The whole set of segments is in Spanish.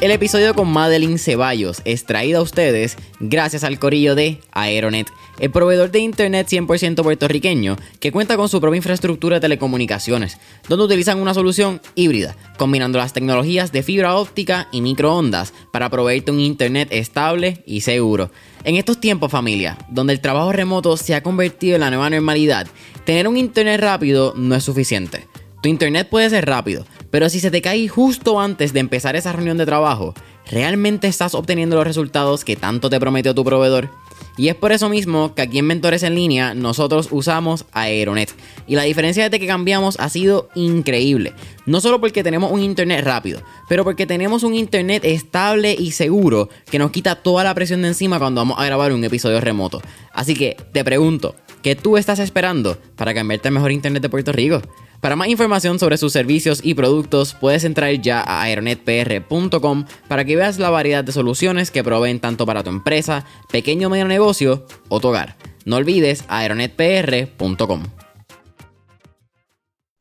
El episodio con Madeline Ceballos es traído a ustedes gracias al corillo de Aeronet, el proveedor de internet 100% puertorriqueño que cuenta con su propia infraestructura de telecomunicaciones, donde utilizan una solución híbrida, combinando las tecnologías de fibra óptica y microondas para proveerte un internet estable y seguro. En estos tiempos familia, donde el trabajo remoto se ha convertido en la nueva normalidad, tener un internet rápido no es suficiente. Tu internet puede ser rápido, pero si se te cae justo antes de empezar esa reunión de trabajo, ¿realmente estás obteniendo los resultados que tanto te prometió tu proveedor? Y es por eso mismo que aquí en Mentores en Línea nosotros usamos Aeronet. Y la diferencia desde que cambiamos ha sido increíble. No solo porque tenemos un internet rápido, pero porque tenemos un internet estable y seguro que nos quita toda la presión de encima cuando vamos a grabar un episodio remoto. Así que te pregunto, ¿qué tú estás esperando para cambiarte al mejor internet de Puerto Rico? Para más información sobre sus servicios y productos, puedes entrar ya a aeronetpr.com para que veas la variedad de soluciones que proveen tanto para tu empresa, pequeño o medio negocio o tu hogar. No olvides aeronetpr.com.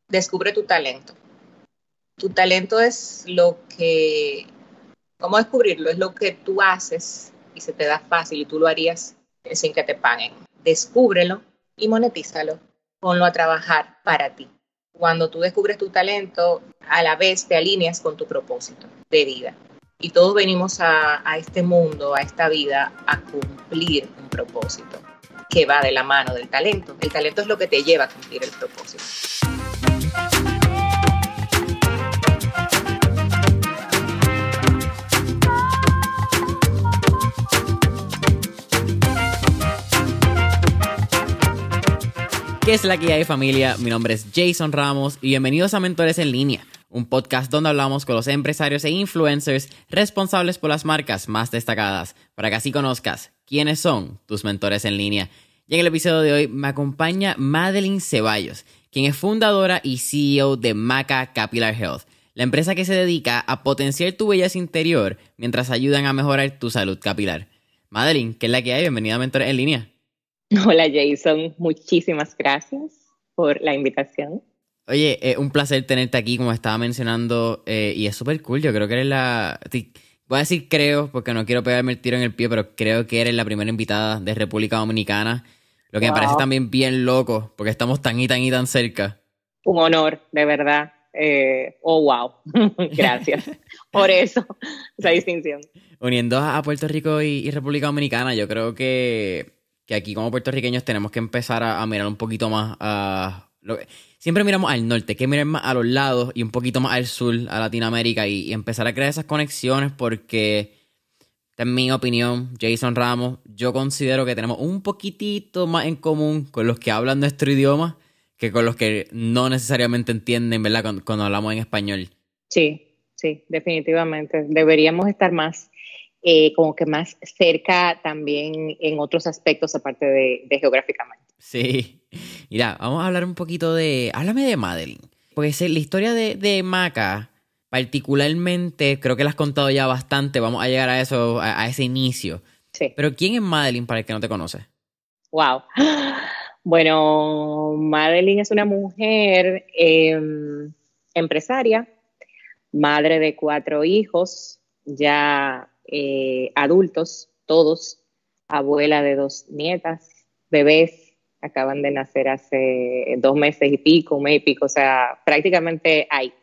Descubre tu talento. Tu talento es lo que... ¿Cómo descubrirlo? Es lo que tú haces y se te da fácil y tú lo harías sin que te paguen. Descúbrelo y monetízalo. Ponlo a trabajar para ti cuando tú descubres tu talento, a la vez te alineas con tu propósito de vida. Y todos venimos a, este mundo, a esta vida, a cumplir un propósito que va de la mano del talento. El talento es lo que te lleva a cumplir el propósito. ¿Qué es la que hay familia? Mi nombre es Jason Ramos y bienvenidos a Mentores en línea, un podcast donde hablamos con los empresarios e influencers responsables por las marcas más destacadas, para que así conozcas quiénes son tus mentores en línea. Y en el episodio de hoy me acompaña Madeline Ceballos, quien es fundadora y CEO de Maca Capilar Health, la empresa que se dedica a potenciar tu belleza interior mientras ayudan a mejorar tu salud capilar. Madeline, ¿qué es la que hay? Bienvenida a Mentores en línea. Hola Jason, muchísimas gracias por la invitación. Oye, es un placer tenerte aquí, como estaba mencionando, eh, y es súper cool. Yo creo que eres la. Voy a decir creo, porque no quiero pegarme el tiro en el pie, pero creo que eres la primera invitada de República Dominicana. Lo que me parece también bien loco, porque estamos tan y tan y tan cerca. Un honor, de verdad. Eh, oh, wow. Gracias por eso, esa distinción. Uniendo a Puerto Rico y República Dominicana, yo creo que que aquí como puertorriqueños tenemos que empezar a, mirar un poquito más a... siempre miramos al norte, que mirar más a los lados y un poquito más al sur, a Latinoamérica, y, empezar a crear esas conexiones porque, en mi opinión, Jason Ramos, yo considero que tenemos un poquitito más en común con los que hablan nuestro idioma que con los que no necesariamente entienden, ¿verdad? cuando hablamos en español. Sí, sí, definitivamente. Deberíamos estar más eh, como que más cerca también en otros aspectos aparte de, geográficamente. Sí. Mira, vamos a hablar un poquito de... Háblame de Madeline. Porque la historia de, Maca, particularmente, creo que la has contado ya bastante. Vamos a llegar a eso, a, ese inicio. Sí. Pero ¿quién es Madeline para el que no te conoce? Wow. Bueno, Madeline es una mujer em, empresaria, madre de cuatro hijos, ya eh, adultos, todos, abuela de dos nietas, bebés, acaban de nacer hace dos meses y pico, un mes y pico, o sea, prácticamente hay.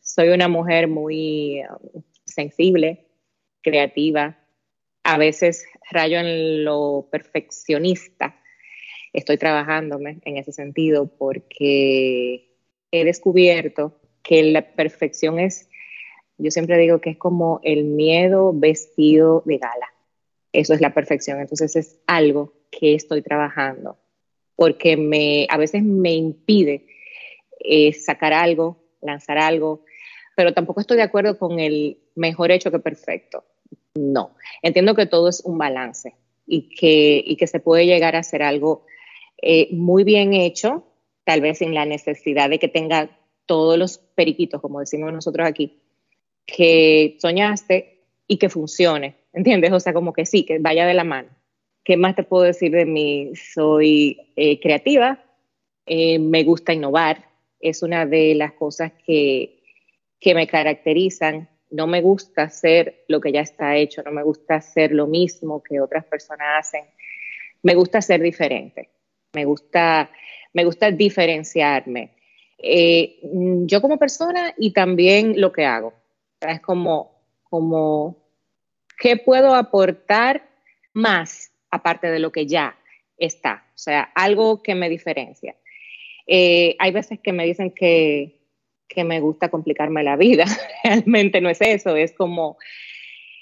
Soy una mujer muy um, sensible, creativa, a veces rayo en lo perfeccionista. Estoy trabajándome en ese sentido porque he descubierto que la perfección es yo siempre digo que es como el miedo vestido de gala. Eso es la perfección. Entonces es algo que estoy trabajando porque me, a veces me impide eh, sacar algo, lanzar algo, pero tampoco estoy de acuerdo con el mejor hecho que perfecto. No, entiendo que todo es un balance y que, y que se puede llegar a hacer algo eh, muy bien hecho, tal vez sin la necesidad de que tenga todos los periquitos, como decimos nosotros aquí, que soñaste y que funcione, ¿entiendes? O sea, como que sí, que vaya de la mano. ¿Qué más te puedo decir de mí? Soy eh, creativa, eh, me gusta innovar, es una de las cosas que, que me caracterizan. no me gusta hacer lo que ya está hecho, no me gusta hacer lo mismo que otras personas hacen, me gusta ser diferente, me gusta, me gusta diferenciarme. Eh, yo como persona y también lo que hago. Es como, como, ¿qué puedo aportar más aparte de lo que ya está? O sea, algo que me diferencia. Eh, hay veces que me dicen que, que me gusta complicarme la vida. Realmente no es eso, es como,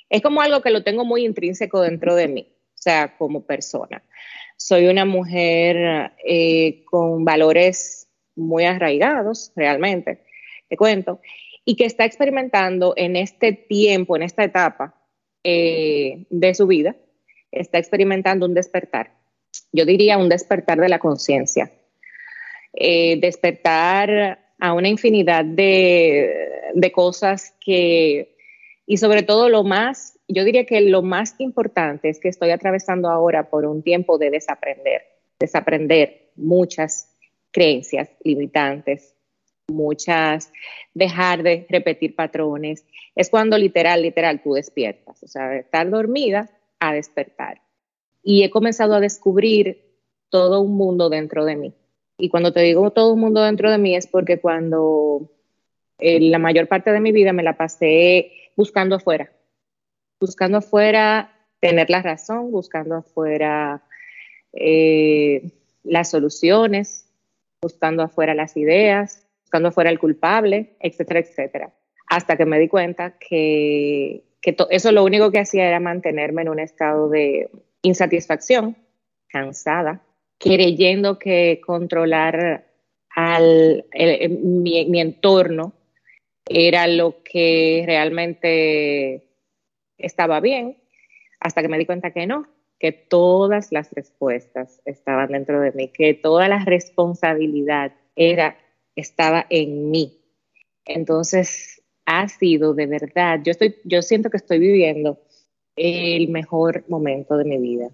es como algo que lo tengo muy intrínseco dentro de mí, o sea, como persona. Soy una mujer eh, con valores muy arraigados, realmente, te cuento, y que está experimentando en este tiempo, en esta etapa eh, de su vida, está experimentando un despertar. Yo diría un despertar de la conciencia. Eh, despertar a una infinidad de, cosas que, y sobre todo lo más, yo diría que lo más importante es que estoy atravesando ahora por un tiempo de desaprender, desaprender muchas creencias limitantes, muchas, dejar de repetir patrones. Es cuando literal, literal, tú despiertas, o sea, de estar dormida a despertar. Y he comenzado a descubrir todo un mundo dentro de mí. Y cuando te digo todo un mundo dentro de mí es porque cuando eh, la mayor parte de mi vida me la pasé buscando afuera, buscando afuera tener la razón, buscando afuera eh, las soluciones, buscando afuera las ideas, buscando afuera el culpable, etcétera, etcétera. Hasta que me di cuenta que, que eso lo único que hacía era mantenerme en un estado de insatisfacción, cansada, creyendo que controlar al, mi, entorno era lo que realmente estaba bien, hasta que me di cuenta que no, que todas las respuestas estaban dentro de mí, que toda la responsabilidad era, estaba en mí. Entonces, ha sido de verdad, yo, estoy, yo siento que estoy viviendo el mejor momento de mi vida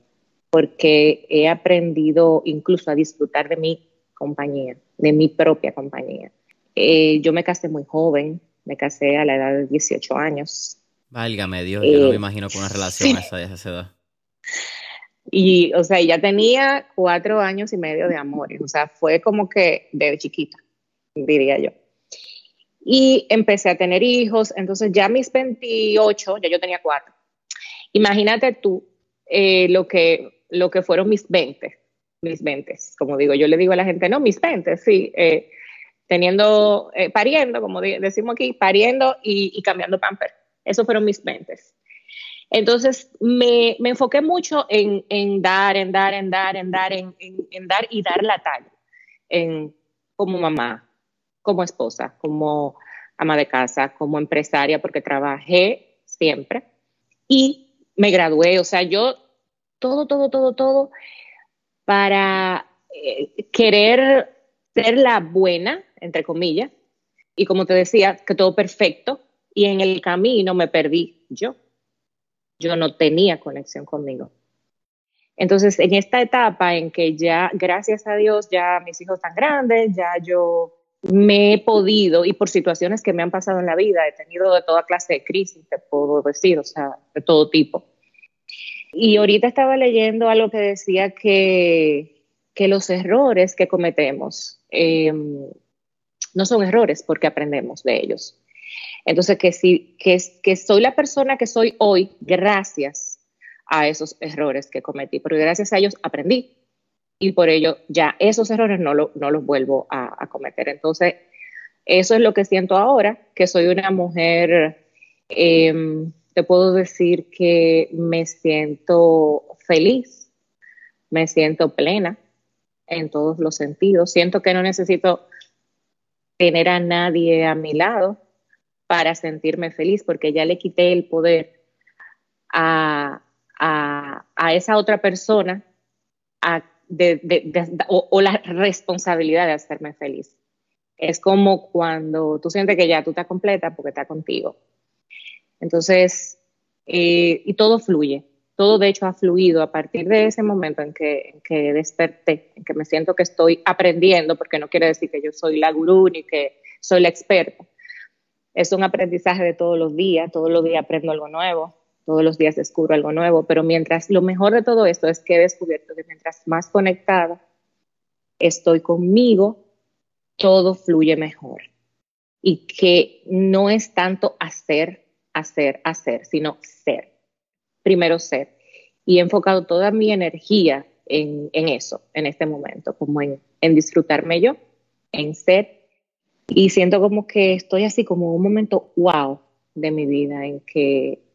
porque he aprendido incluso a disfrutar de mi compañía, de mi propia compañía. Eh, yo me casé muy joven, me casé a la edad de 18 años. Válgame Dios, yo no me eh, imagino con una relación a esa, esa edad. Y, o sea, ya tenía cuatro años y medio de amor. O sea, fue como que de chiquita, diría yo. Y empecé a tener hijos. Entonces, ya mis 28, ya yo tenía cuatro. Imagínate tú eh, lo que lo que fueron mis 20, mis 20, como digo, yo le digo a la gente, no, mis 20, sí, eh, teniendo, eh, pariendo, como decimos aquí, pariendo y, cambiando pamper. Esos fueron mis 20. Entonces, me, me enfoqué mucho en, en, dar, en dar, en dar, en dar, en, en, dar y dar la talla, en, como mamá, como esposa, como ama de casa, como empresaria, porque trabajé siempre y me gradué. O sea, yo todo, todo, todo, todo para eh, querer ser la buena, entre comillas, y como te decía, que todo perfecto, y en el camino me perdí yo. Yo no tenía conexión conmigo. Entonces, en esta etapa en que ya, gracias a Dios, ya mis hijos están grandes, ya yo me he podido, y por situaciones que me han pasado en la vida, he tenido de toda clase de crisis, te puedo decir, o sea, de todo tipo. Y ahorita estaba leyendo algo que decía que, los errores que cometemos em, no son errores porque aprendemos de ellos. Entonces, que, sí, que, que soy la persona que soy hoy gracias a esos errores que cometí, porque gracias a ellos aprendí y por ello ya esos errores no, no los vuelvo a, cometer. Entonces, eso es lo que siento ahora, que soy una mujer em, te puedo decir que me siento feliz, me siento plena en todos los sentidos. Siento que no necesito tener a nadie a mi lado para sentirme feliz, porque ya le quité el poder a, esa otra persona o, o, la responsabilidad de hacerme feliz. Es como cuando tú sientes que ya tú estás completa porque está contigo. Entonces, eh, y todo fluye, todo de hecho ha fluido a partir de ese momento en que, desperté, en que me siento que estoy aprendiendo, porque no quiere decir que yo soy la gurú ni que soy la experta, es un aprendizaje de todos los días, todos los días aprendo algo nuevo, todos los días descubro algo nuevo, pero mientras, lo mejor de todo esto es que he descubierto que mientras más conectada estoy conmigo, todo fluye mejor. Y que no es tanto hacer, hacer, hacer, sino ser. Primero ser. Y he enfocado toda mi energía en, eso, en este momento, como en, en disfrutarme yo, en ser. Y siento como que estoy así como un momento wow de mi vida en que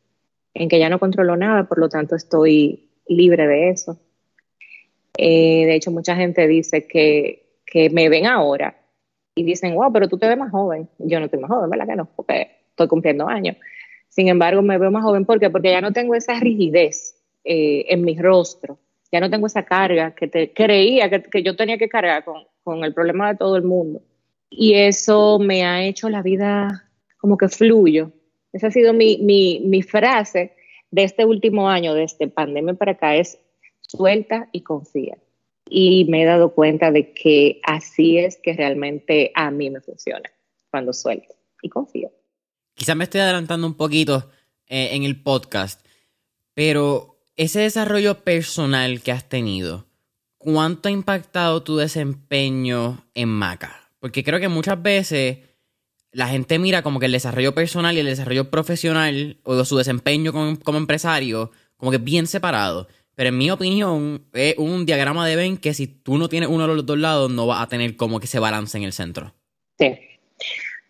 en que ya no controlo nada, por lo tanto estoy libre de eso. Eh, de hecho, mucha gente dice que, que, me ven ahora y dicen, wow, pero tú te ves más joven. Yo no estoy más joven, ¿verdad que no? Porque estoy cumpliendo años. Sin embargo, me veo más joven ¿por porque ya no tengo esa rigidez eh, en mi rostro, ya no tengo esa carga que creía que, que yo tenía que cargar con, con el problema de todo el mundo. Y eso me ha hecho la vida como que fluyo, esa ha sido mi, frase de este último año, de este pandemia para acá, es suelta y confía. Y me he dado cuenta de que así es que realmente a mí me funciona, cuando suelto y confío. Quizás me estoy adelantando un poquito eh, en el podcast, pero ese desarrollo personal que has tenido, ¿cuánto ha impactado tu desempeño en Maca? Porque creo que muchas veces la gente mira como que el desarrollo personal y el desarrollo profesional o su desempeño como, empresario como que bien separado. Pero en mi opinión, es un diagrama de Venn que si tú no tienes uno de los dos lados, no vas a tener como que se balance en el centro. Sí.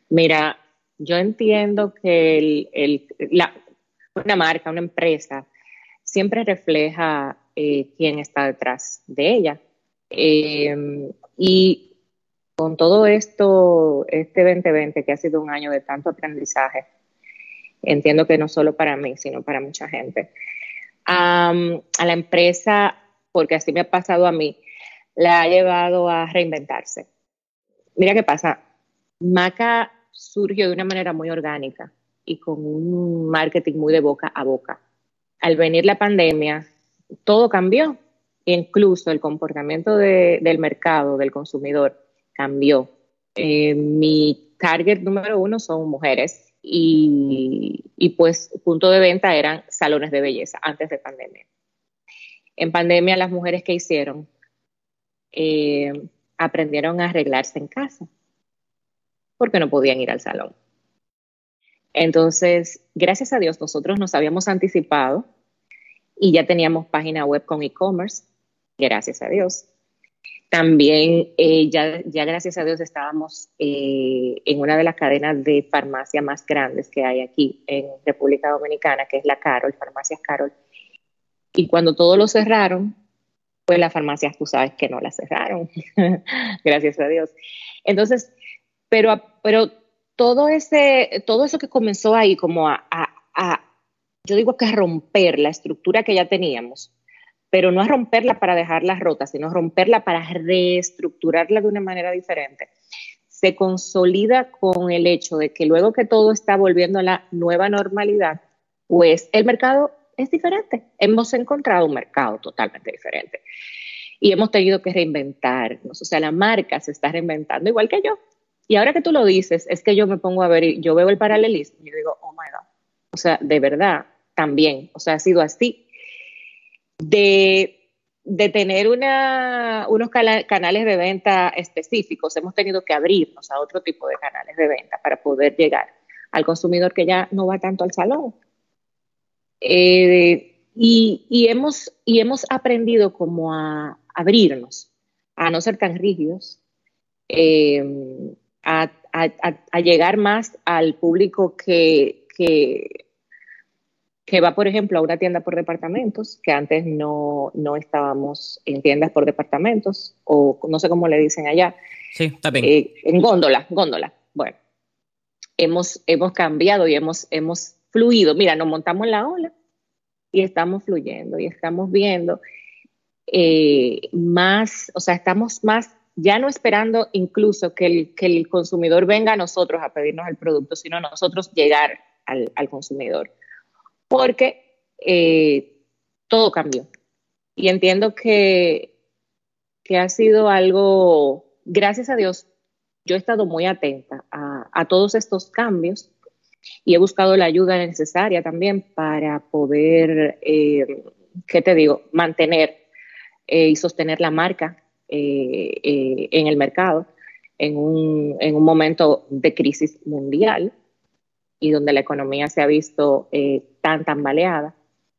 Mira, yo entiendo que el, una marca, una empresa, siempre refleja eh, quién está detrás de ella. Eh, y con todo esto, este 2020 que ha sido un año de tanto aprendizaje, entiendo que no solo para mí, sino para mucha gente, a la empresa, porque así me ha pasado a mí, la ha llevado a reinventarse. Mira qué pasa, Maca surgió de una manera muy orgánica y con un marketing muy de boca a boca. Al venir la pandemia, todo cambió, incluso el comportamiento del mercado, del consumidor cambió. Eh, mi target número uno son mujeres y, y, pues punto de venta eran salones de belleza antes de pandemia. En pandemia las mujeres que hicieron eh, aprendieron a arreglarse en casa porque no podían ir al salón. Entonces, gracias a Dios, nosotros nos habíamos anticipado y ya teníamos página web con e-commerce, gracias a Dios. También eh, ya, ya, gracias a Dios estábamos eh, en una de las cadenas de farmacia más grandes que hay aquí en República Dominicana, que es la Carol, Farmacias Carol. Y cuando todo lo cerraron, pues las farmacias tú sabes que no las cerraron, gracias a Dios. Entonces, pero, pero todo, ese, todo eso que comenzó ahí como a, a, a yo digo que a romper la estructura que ya teníamos, pero no a romperla para dejarla rota, sino romperla para reestructurarla de una manera diferente. Se consolida con el hecho de que luego que todo está volviendo a la nueva normalidad, pues el mercado es diferente. Hemos encontrado un mercado totalmente diferente y hemos tenido que reinventarnos. O sea, la marca se está reinventando igual que yo. Y ahora que tú lo dices, es que yo me pongo a ver, yo veo el paralelismo y digo, oh my God. O sea, de verdad, también. O sea, ha sido así de, tener unos canales de venta específicos, hemos tenido que abrirnos a otro tipo de canales de venta para poder llegar al consumidor que ya no va tanto al salón. Eh, y, hemos, y hemos aprendido como a abrirnos, a no ser tan rígidos, eh, a, llegar más al público que, que va, por ejemplo, a una tienda por departamentos, que antes no, no estábamos en tiendas por departamentos, o no sé cómo le dicen allá. Sí, está bien. Eh, en góndola, góndola. Bueno, hemos, hemos cambiado y hemos, hemos fluido. Mira, nos montamos en la ola y estamos fluyendo y estamos viendo eh, más, o sea, estamos más ya no esperando incluso que el, que el consumidor venga a nosotros a pedirnos el producto, sino nosotros llegar al, al consumidor porque eh, todo cambió. Y entiendo que, que ha sido algo, gracias a Dios, yo he estado muy atenta a, todos estos cambios y he buscado la ayuda necesaria también para poder, eh, ¿qué te digo?, mantener eh, y sostener la marca en el mercado en un, en un, momento de crisis mundial y donde la economía se ha visto tan tambaleada.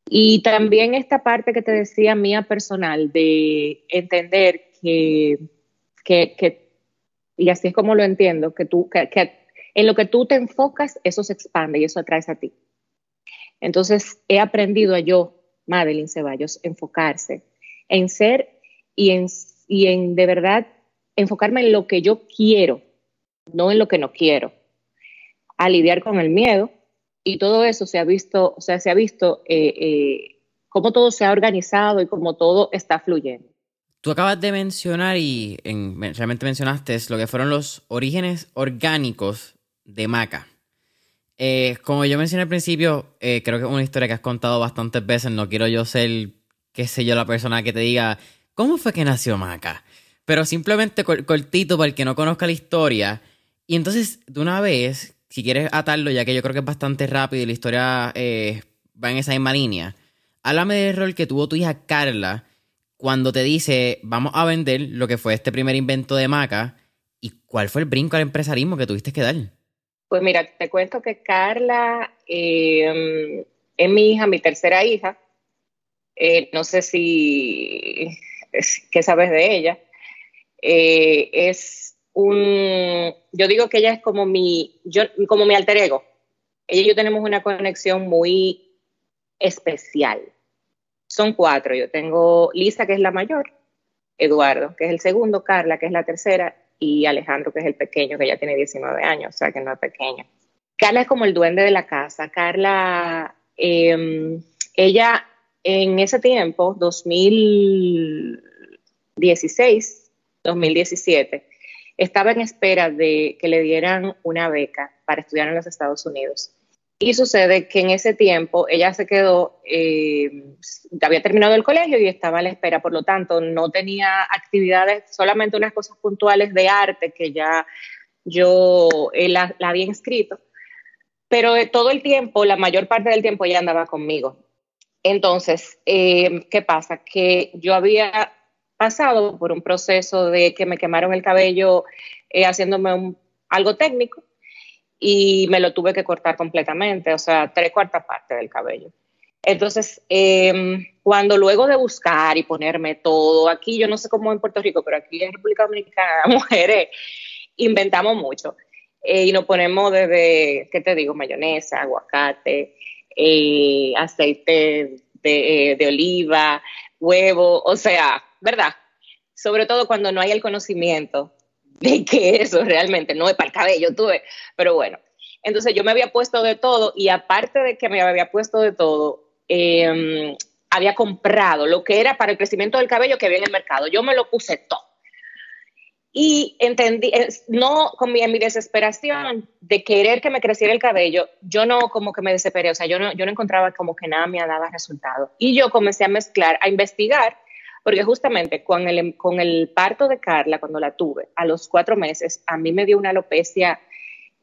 Y también esta parte que te decía mía personal de entender que, que, y así es como lo entiendo, que tú, que, en lo que tú te enfocas, eso se expande y eso atraes a ti. Entonces, he aprendido a yo, Madeline Ceballos, enfocarse en ser y en, y en de verdad enfocarme en lo que yo quiero, no en lo que no quiero. A lidiar con el miedo y todo eso se ha visto, o sea, se ha visto eh, eh, cómo todo se ha organizado y cómo todo está fluyendo. Tú acabas de mencionar y realmente mencionaste lo que fueron los orígenes orgánicos de Maca. Eh, como yo mencioné al principio, eh, creo que es una historia que has contado bastantes veces. No quiero yo ser, qué sé yo, la persona que te diga, ¿cómo fue que nació Maca? Pero simplemente cortito para el que no conozca la historia. Y entonces, de una vez, si quieres atarlo, ya que yo creo que es bastante rápido y la historia eh, va en esa misma línea, háblame del rol que tuvo tu hija Carla cuando te dice, vamos a vender lo que fue este primer invento de Maca. ¿Y cuál fue el brinco al empresarismo que tuviste que dar? Pues mira, te cuento que Carla eh, es mi hija, mi tercera hija. Eh, no sé si, qué sabes de ella. Es un, yo digo que ella es como mi, yo, como mi alter ego. Ella y yo tenemos una conexión muy especial. Son cuatro. Yo tengo Lisa, que es la mayor, Eduardo, que es el segundo, Carla, que es la tercera, y Alejandro, que es el pequeño, que ya tiene 19 años, o sea que no es pequeño. Carla es como el duende de la casa. Carla, em, ella en ese tiempo, 2016, 2017, estaba en espera de que le dieran una beca para estudiar en los Estados Unidos. Y sucede que en ese tiempo ella se quedó, eh, había terminado el colegio y estaba a la espera, por lo tanto no tenía actividades, solamente unas cosas puntuales de arte que ya yo eh, la, había inscrito, pero todo el tiempo, la mayor parte del tiempo ella andaba conmigo. Entonces, eh, ¿qué pasa? Que yo había pasado por un proceso de que me quemaron el cabello haciéndome algo técnico y me lo tuve que cortar completamente, o sea, tres cuartas partes del cabello. Entonces, em, cuando luego de buscar y ponerme todo, aquí yo no sé cómo en Puerto Rico, pero aquí en República Dominicana, mujeres, inventamos mucho. Eh, y nos ponemos desde, ¿qué te digo? Mayonesa, aguacate, eh, aceite de, eh, de oliva, huevo, o sea, ¿verdad? Sobre todo cuando no hay el conocimiento de que eso realmente no es para el cabello, tuve, pero bueno. Entonces yo me había puesto de todo y aparte de que me había puesto de todo, em, había comprado lo que era para el crecimiento del cabello que había en el mercado. Yo me lo puse todo. Y entendí, no con mi, mi desesperación de querer que me creciera el cabello, yo no como que me desesperé, o sea, yo no, yo no encontraba como que nada me daba resultado. Y yo comencé a mezclar, a investigar porque justamente con el, con el parto de Carla, cuando la tuve, a los cuatro meses, a mí me dio una alopecia,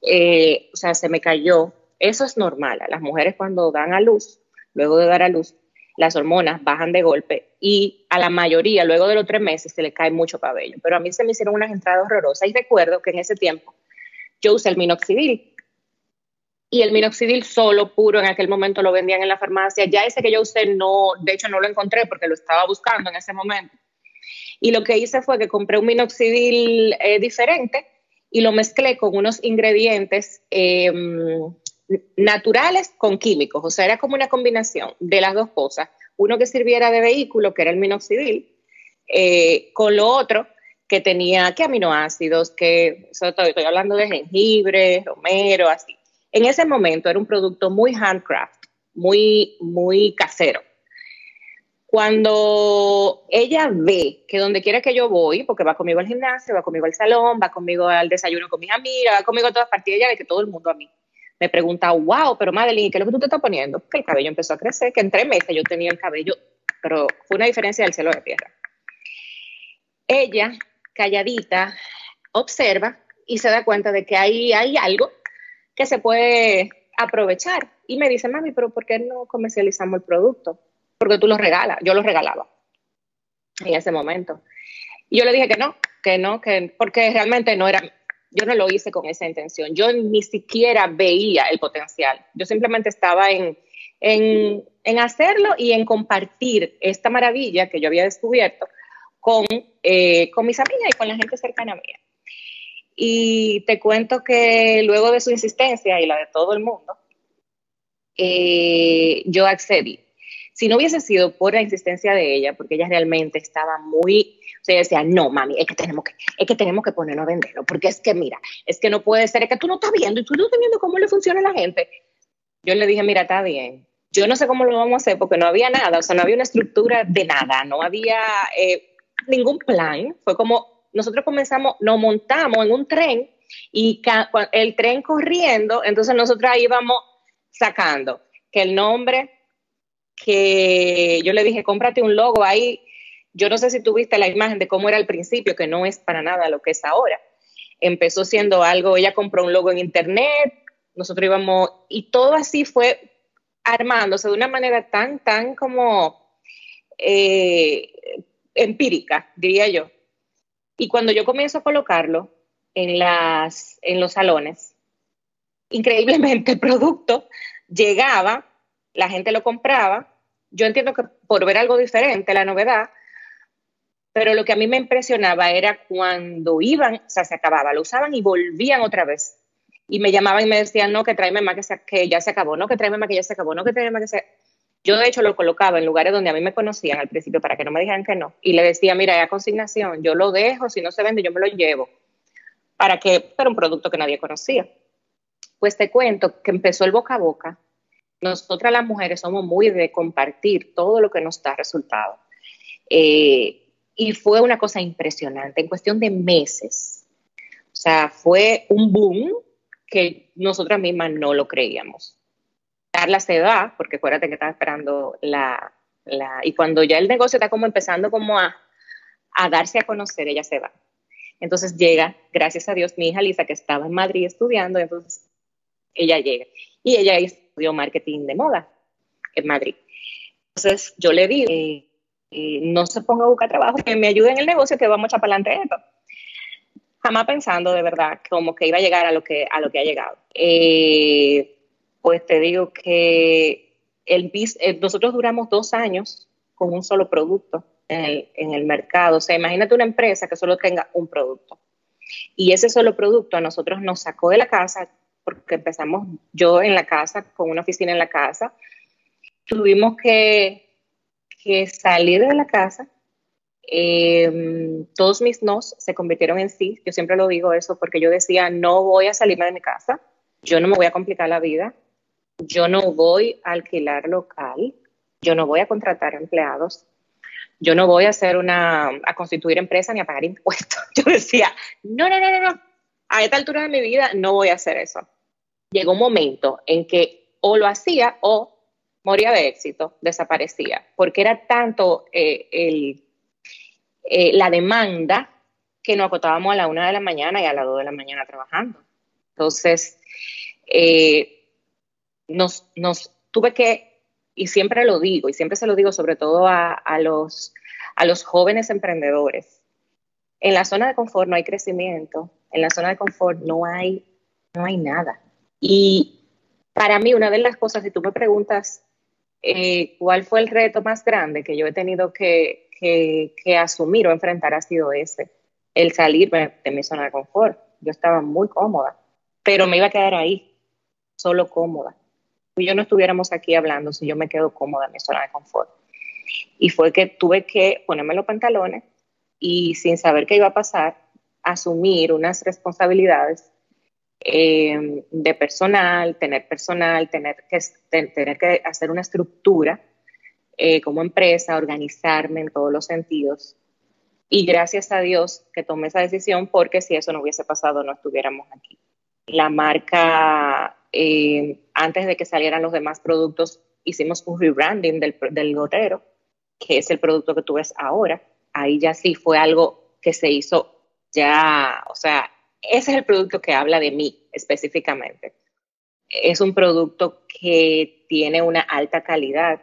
eh, o sea, se me cayó. Eso es normal. Las mujeres cuando dan a luz, luego de dar a luz, las hormonas bajan de golpe y a la mayoría, luego de los tres meses, se le cae mucho cabello. Pero a mí se me hicieron unas entradas horrorosas y recuerdo que en ese tiempo yo usé el minoxidil y el minoxidil solo, puro, en aquel momento lo vendían en la farmacia. Ya ese que yo usé, no, de hecho no lo encontré porque lo estaba buscando en ese momento. Y lo que hice fue que compré un minoxidil eh, diferente y lo mezclé con unos ingredientes em, naturales con químicos. O sea, era como una combinación de las dos cosas. Uno que sirviera de vehículo, que era el minoxidil, eh, con lo otro que tenía que aminoácidos, que estoy, estoy hablando de jengibre, romero, así. En ese momento era un producto muy handcraft, muy, muy casero. Cuando ella ve que donde quiera que yo voy, porque va conmigo al gimnasio, va conmigo al salón, va conmigo al desayuno con mis amigas, va conmigo a todas partes, ella ve que todo el mundo a mí me pregunta, wow, pero Madeline, ¿qué es lo que tú te estás poniendo? Que el cabello empezó a crecer, que en tres meses yo tenía el cabello, pero fue una diferencia del cielo de tierra. Ella, calladita, observa y se da cuenta de que ahí hay algo se puede aprovechar. Y me dice, mami, pero ¿por qué no comercializamos el producto? Porque tú lo regalas, yo lo regalaba en ese momento. Y yo le dije que no, que no, que porque realmente no era, yo no lo hice con esa intención. Yo ni siquiera veía el potencial. Yo simplemente estaba en, en, en hacerlo y en compartir esta maravilla que yo había descubierto con, eh, con mis amigas y con la gente cercana a mí. Y te cuento que luego de su insistencia y la de todo el mundo, eh, yo accedí. Si no hubiese sido por la insistencia de ella, porque ella realmente estaba muy, o sea, decía, no, mami, es que tenemos que, es que tenemos que ponernos a venderlo, porque es que, mira, es que no puede ser, es que tú no estás viendo y tú no estás viendo cómo le funciona a la gente. Yo le dije, mira, está bien. Yo no sé cómo lo vamos a hacer porque no había nada, o sea, no había una estructura de nada, no había eh, ningún plan. Fue como nosotros comenzamos, nos montamos en un tren y el tren corriendo, entonces nosotros ahí íbamos sacando que el nombre, que yo le dije, cómprate un logo ahí. Yo no sé si tuviste la imagen de cómo era al principio, que no es para nada lo que es ahora. Empezó siendo algo, ella compró un logo en internet, nosotros íbamos, y todo así fue armándose de una manera tan, tan como eh, empírica, diría yo. Y cuando yo comienzo a colocarlo en, las, en los salones, increíblemente el producto llegaba, la gente lo compraba. Yo entiendo que por ver algo diferente, la novedad, pero lo que a mí me impresionaba era cuando iban, o sea, se acababa, lo usaban y volvían otra vez. Y me llamaban y me decían, no, que tráeme más que, ya se acabó, no, que tráeme más que ya se acabó, no, que tráeme más que se yo de hecho lo colocaba en lugares donde a mí me conocían al principio para que no me dijeran que no. Y le decía, mira, ya consignación, yo lo dejo, si no se vende, yo me lo llevo. Para que, era un producto que nadie conocía. Pues te cuento que empezó el boca a boca. Nosotras las mujeres somos muy de compartir todo lo que nos da resultado. Eh, y fue una cosa impresionante, en cuestión de meses. O sea, fue un boom que nosotras mismas no lo creíamos. Carla se va, porque acuérdate que estaba esperando la, la, y cuando ya el negocio está como empezando como a, a darse a conocer, ella se va. Entonces llega, gracias a Dios, mi hija Lisa, que estaba en Madrid estudiando, entonces ella llega. Y ella estudió marketing de moda en Madrid. Entonces yo le digo, eh, eh, no se ponga a buscar trabajo, que me ayude en el negocio, que vamos a echar para adelante esto. Jamás pensando de verdad como que iba a llegar a lo que, a lo que ha llegado. Eh, pues te digo que el, eh, nosotros duramos dos años con un solo producto en el, mercado. O sea, imagínate una empresa que solo tenga un producto. Y ese solo producto a nosotros nos sacó de la casa porque empezamos yo en la casa, con una oficina en la casa. Tuvimos que, salir de la casa. Em, todos mis nos se convirtieron en sí. Yo siempre lo digo eso porque yo decía, no voy a salirme de mi casa. Yo no me voy a complicar la vida yo no voy a alquilar local, yo no voy a contratar empleados, yo no voy a hacer una, a constituir empresa ni a pagar impuestos. Yo decía, no, no, no, no, no, a esta altura de mi vida no voy a hacer eso. Llegó un momento en que o lo hacía o moría de éxito, desaparecía, porque era tanto eh, el, eh, la demanda que nos acotábamos a la una de la mañana y a las dos de la mañana trabajando. Entonces, eh, nos, tuve que, y siempre lo digo, y siempre se lo digo sobre todo a, a, los, a los jóvenes emprendedores, en la zona de confort no hay crecimiento, en la zona de confort no hay, no hay nada. Y para mí, una de las cosas, si tú me preguntas eh, cuál fue el reto más grande que yo he tenido que, que, que, asumir o enfrentar, ha sido ese, el salirme de mi zona de confort. Yo estaba muy cómoda, pero me iba a quedar ahí, solo cómoda y yo no estuviéramos aquí hablando si yo me quedo cómoda en mi zona de confort. Y fue que tuve que ponerme los pantalones y sin saber qué iba a pasar, asumir unas responsabilidades eh, de personal, tener personal, tener que, tener que hacer una estructura eh, como empresa, organizarme en todos los sentidos. Y gracias a Dios que tomé esa decisión porque si eso no hubiese pasado no estuviéramos aquí. La marca eh, antes de que salieran los demás productos, hicimos un rebranding del, del gotero, que es el producto que tú ves ahora. Ahí ya sí fue algo que se hizo ya, o sea, ese es el producto que habla de mí específicamente. es un producto que tiene una alta calidad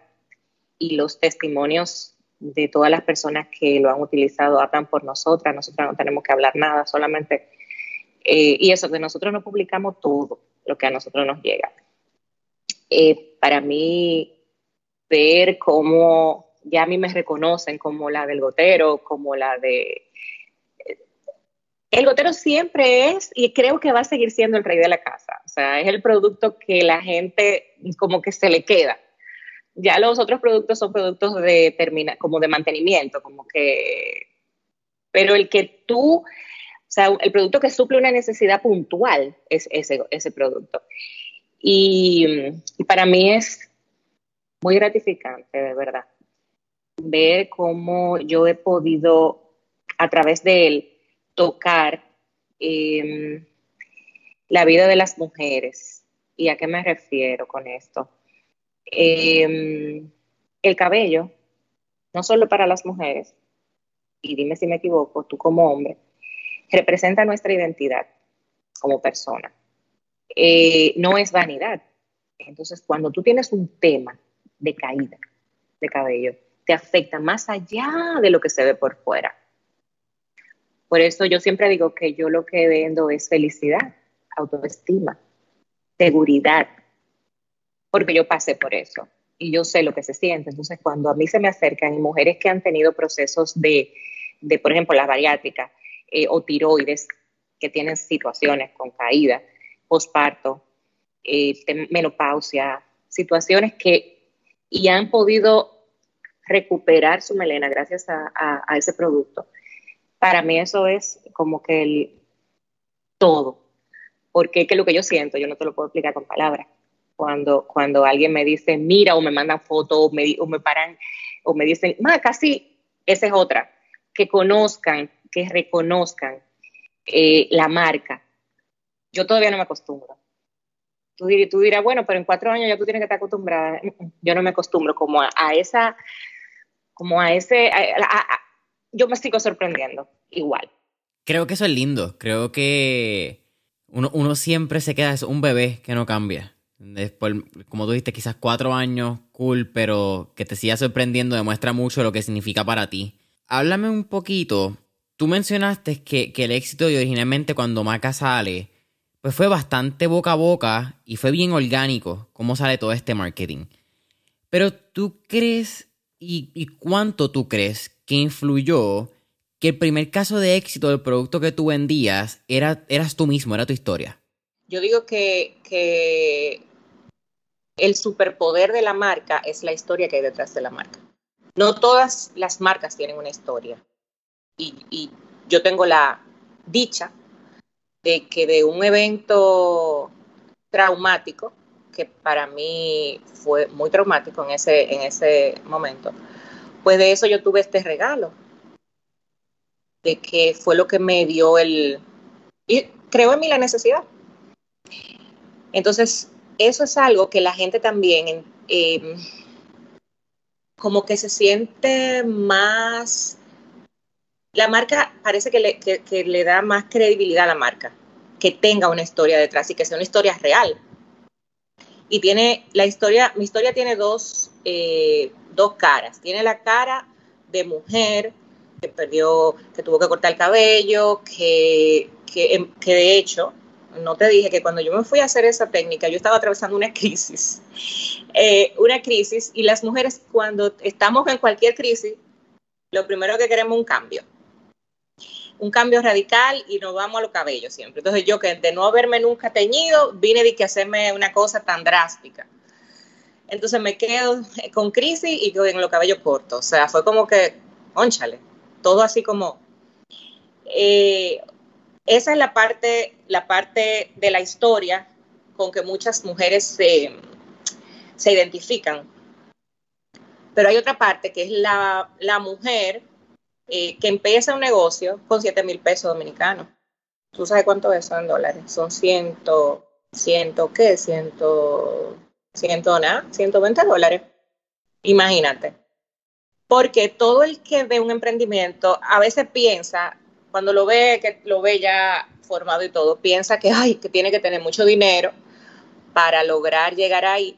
y los testimonios de todas las personas que lo han utilizado hablan por nosotras, nosotras no tenemos que hablar nada, solamente, eh, y eso, que nosotros no publicamos todo lo que a nosotros nos llega. Eh, para mí, ver cómo ya a mí me reconocen como la del gotero, como la de... El gotero siempre es, y creo que va a seguir siendo el rey de la casa. O sea, es el producto que la gente como que se le queda. Ya los otros productos son productos de termina, como de mantenimiento, como que... Pero el que tú, o sea, el producto que suple una necesidad puntual es ese, producto. Y, y para mí es muy gratificante, de verdad, ver cómo yo he podido, a través de él, tocar em, la vida de las mujeres. ¿Y a qué me refiero con esto? Em, el cabello, no solo para las mujeres, y dime si me equivoco, tú como hombre, representa nuestra identidad como persona. Eh, no es vanidad. Entonces, cuando tú tienes un tema de caída de cabello. Te afecta más allá de lo que se ve por fuera. Por eso yo siempre digo que yo lo que vendo es felicidad, autoestima, seguridad, porque yo pasé por eso y yo sé lo que se siente. Entonces, cuando a mí se me acercan mujeres que han tenido procesos de, de por ejemplo, la bariátrica eh, o tiroides, que tienen situaciones con caída, posparto, eh, menopausia, situaciones que y han podido recuperar su melena gracias a, ese producto. Para mí eso es como que el todo, porque que lo que yo siento, yo no te lo puedo explicar con palabras. Cuando, cuando alguien me dice, mira, o me mandan fotos, o me, o me paran, o me dicen, ma, casi, esa es otra, que conozcan, que reconozcan eh, la marca. Yo todavía no me acostumbro tú, dirás, bueno, pero en cuatro años ya tú tienes que estar acostumbrada. Yo no me acostumbro como a, esa, como a ese, yo me sigo sorprendiendo igual. Creo que eso es lindo. Creo que uno, siempre se queda, es un bebé que no cambia. Después, como tú dijiste, quizás cuatro años, cool, pero que te siga sorprendiendo demuestra mucho lo que significa para ti. Háblame un poquito. Tú mencionaste que, el éxito de originalmente cuando Maca sale pues fue bastante boca a boca y fue bien orgánico cómo sale todo este marketing. Pero tú crees y, cuánto tú crees que influyó que el primer caso de éxito del producto que tú vendías era, eras tú mismo, era tu historia. Yo digo que, que el superpoder de la marca es la historia que hay detrás de la marca. No todas las marcas tienen una historia. Y, yo tengo la dicha de que de un evento traumático, que para mí fue muy traumático en ese, en ese momento, pues de eso yo tuve este regalo, de que fue lo que me dio el... Y creo en mí la necesidad. Entonces, eso es algo que la gente también, em, como que se siente más la marca parece que le, que, le, da más credibilidad a la marca, que tenga una historia detrás y que sea una historia real. Y tiene la historia, mi historia tiene dos, eh, dos caras. Tiene la cara de mujer que perdió, que tuvo que cortar el cabello, que, que, em, de hecho, no te dije que cuando yo me fui a hacer esa técnica, yo estaba atravesando una crisis, eh, una crisis, y las mujeres cuando estamos en cualquier crisis, lo primero que queremos es un cambio un cambio radical y nos vamos a los cabellos siempre. Entonces yo que de no haberme nunca teñido, vine de que hacerme una cosa tan drástica. Entonces me quedo con crisis y con los cabellos cortos. O sea, fue como que, ónchale, todo así como... Eh, esa es la parte, la parte de la historia con que muchas mujeres se, se identifican. Pero hay otra parte que es la, la mujer que empieza un negocio con 7 mil pesos dominicanos. ¿Tú sabes cuánto es eso en dólares? Son ciento, ciento, ¿qué? Ciento, ciento, nada, 120 dólares. Imagínate. Porque todo el que ve un emprendimiento a veces piensa, cuando lo ve, que lo ve ya formado y todo, piensa que, ay, que tiene que tener mucho dinero para lograr llegar ahí.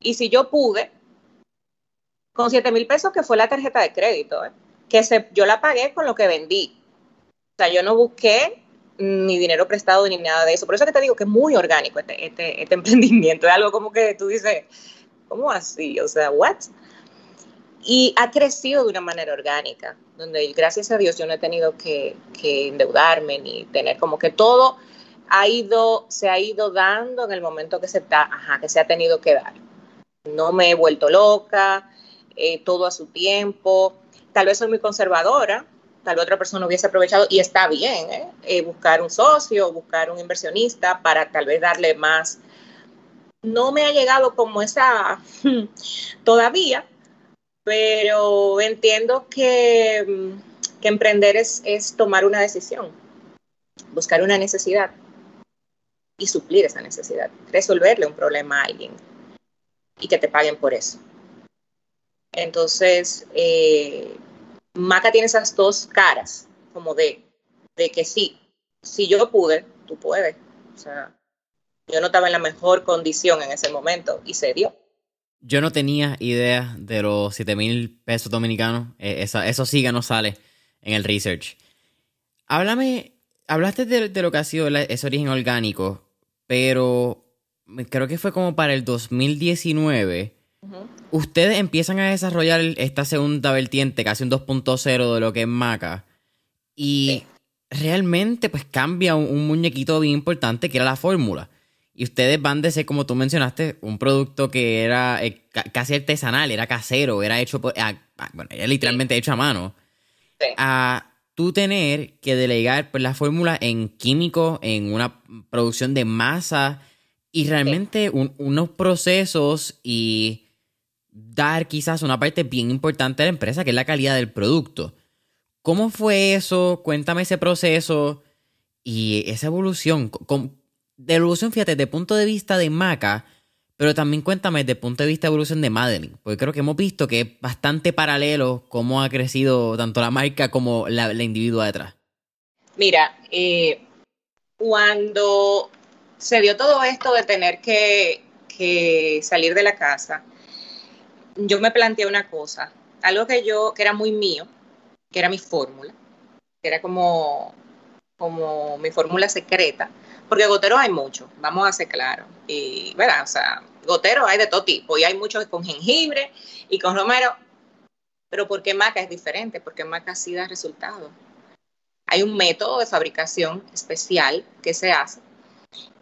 Y si yo pude, con 7 mil pesos que fue la tarjeta de crédito, ¿eh? Que se, yo la pagué con lo que vendí. O sea, yo no busqué ni dinero prestado ni nada de eso. Por eso que te digo que es muy orgánico este, este, este emprendimiento. Es algo como que tú dices, ¿cómo así? O sea, ¿what? Y ha crecido de una manera orgánica, donde gracias a Dios yo no he tenido que, que endeudarme ni tener como que todo ha ido, se ha ido dando en el momento que se, está, ajá, que se ha tenido que dar. No me he vuelto loca, eh, todo a su tiempo. Tal vez soy muy conservadora, tal vez otra persona hubiese aprovechado y está bien, ¿eh? Eh, buscar un socio, buscar un inversionista para tal vez darle más. No me ha llegado como esa todavía, pero entiendo que, que emprender es, es tomar una decisión, buscar una necesidad y suplir esa necesidad, resolverle un problema a alguien y que te paguen por eso. Entonces, eh, Maca tiene esas dos caras, como de, de que sí, si yo pude, tú puedes. O sea, yo no estaba en la mejor condición en ese momento y se dio. Yo no tenía idea de los 7 mil pesos dominicanos. Eh, eso sí que no sale en el research. Háblame, hablaste de, lo que ha sido ese origen orgánico, pero creo que fue como para el 2019 ustedes empiezan a desarrollar esta segunda vertiente, casi un 2.0 de lo que es Maca. Y realmente, pues cambia un, muñequito bien importante que era la fórmula. Y ustedes van de ser, como tú mencionaste, un producto que era eh, casi artesanal, era casero, era hecho por. bueno, era literalmente hecho a mano. A tú tener que delegar pues, la fórmula en químico, en una producción de masa y realmente unos procesos y dar quizás una parte bien importante de la empresa, que es la calidad del producto. ¿Cómo fue eso? Cuéntame ese proceso y esa evolución. De evolución, fíjate, desde el punto de vista de Maca, pero también cuéntame desde el punto de vista de evolución de Madeline, porque creo que hemos visto que es bastante paralelo cómo ha crecido tanto la marca como la, la individua detrás. Mira, eh, cuando se dio todo esto de tener que, que salir de la casa, yo me planteé una cosa, algo que yo, que era muy mío, que era mi fórmula, que era como, como mi fórmula secreta, porque gotero hay mucho, vamos a ser claros, y, ¿verdad? O sea, gotero hay de todo tipo, y hay muchos con jengibre y con romero, pero ¿por qué maca es diferente? Porque maca sí da resultados. Hay un método de fabricación especial que se hace,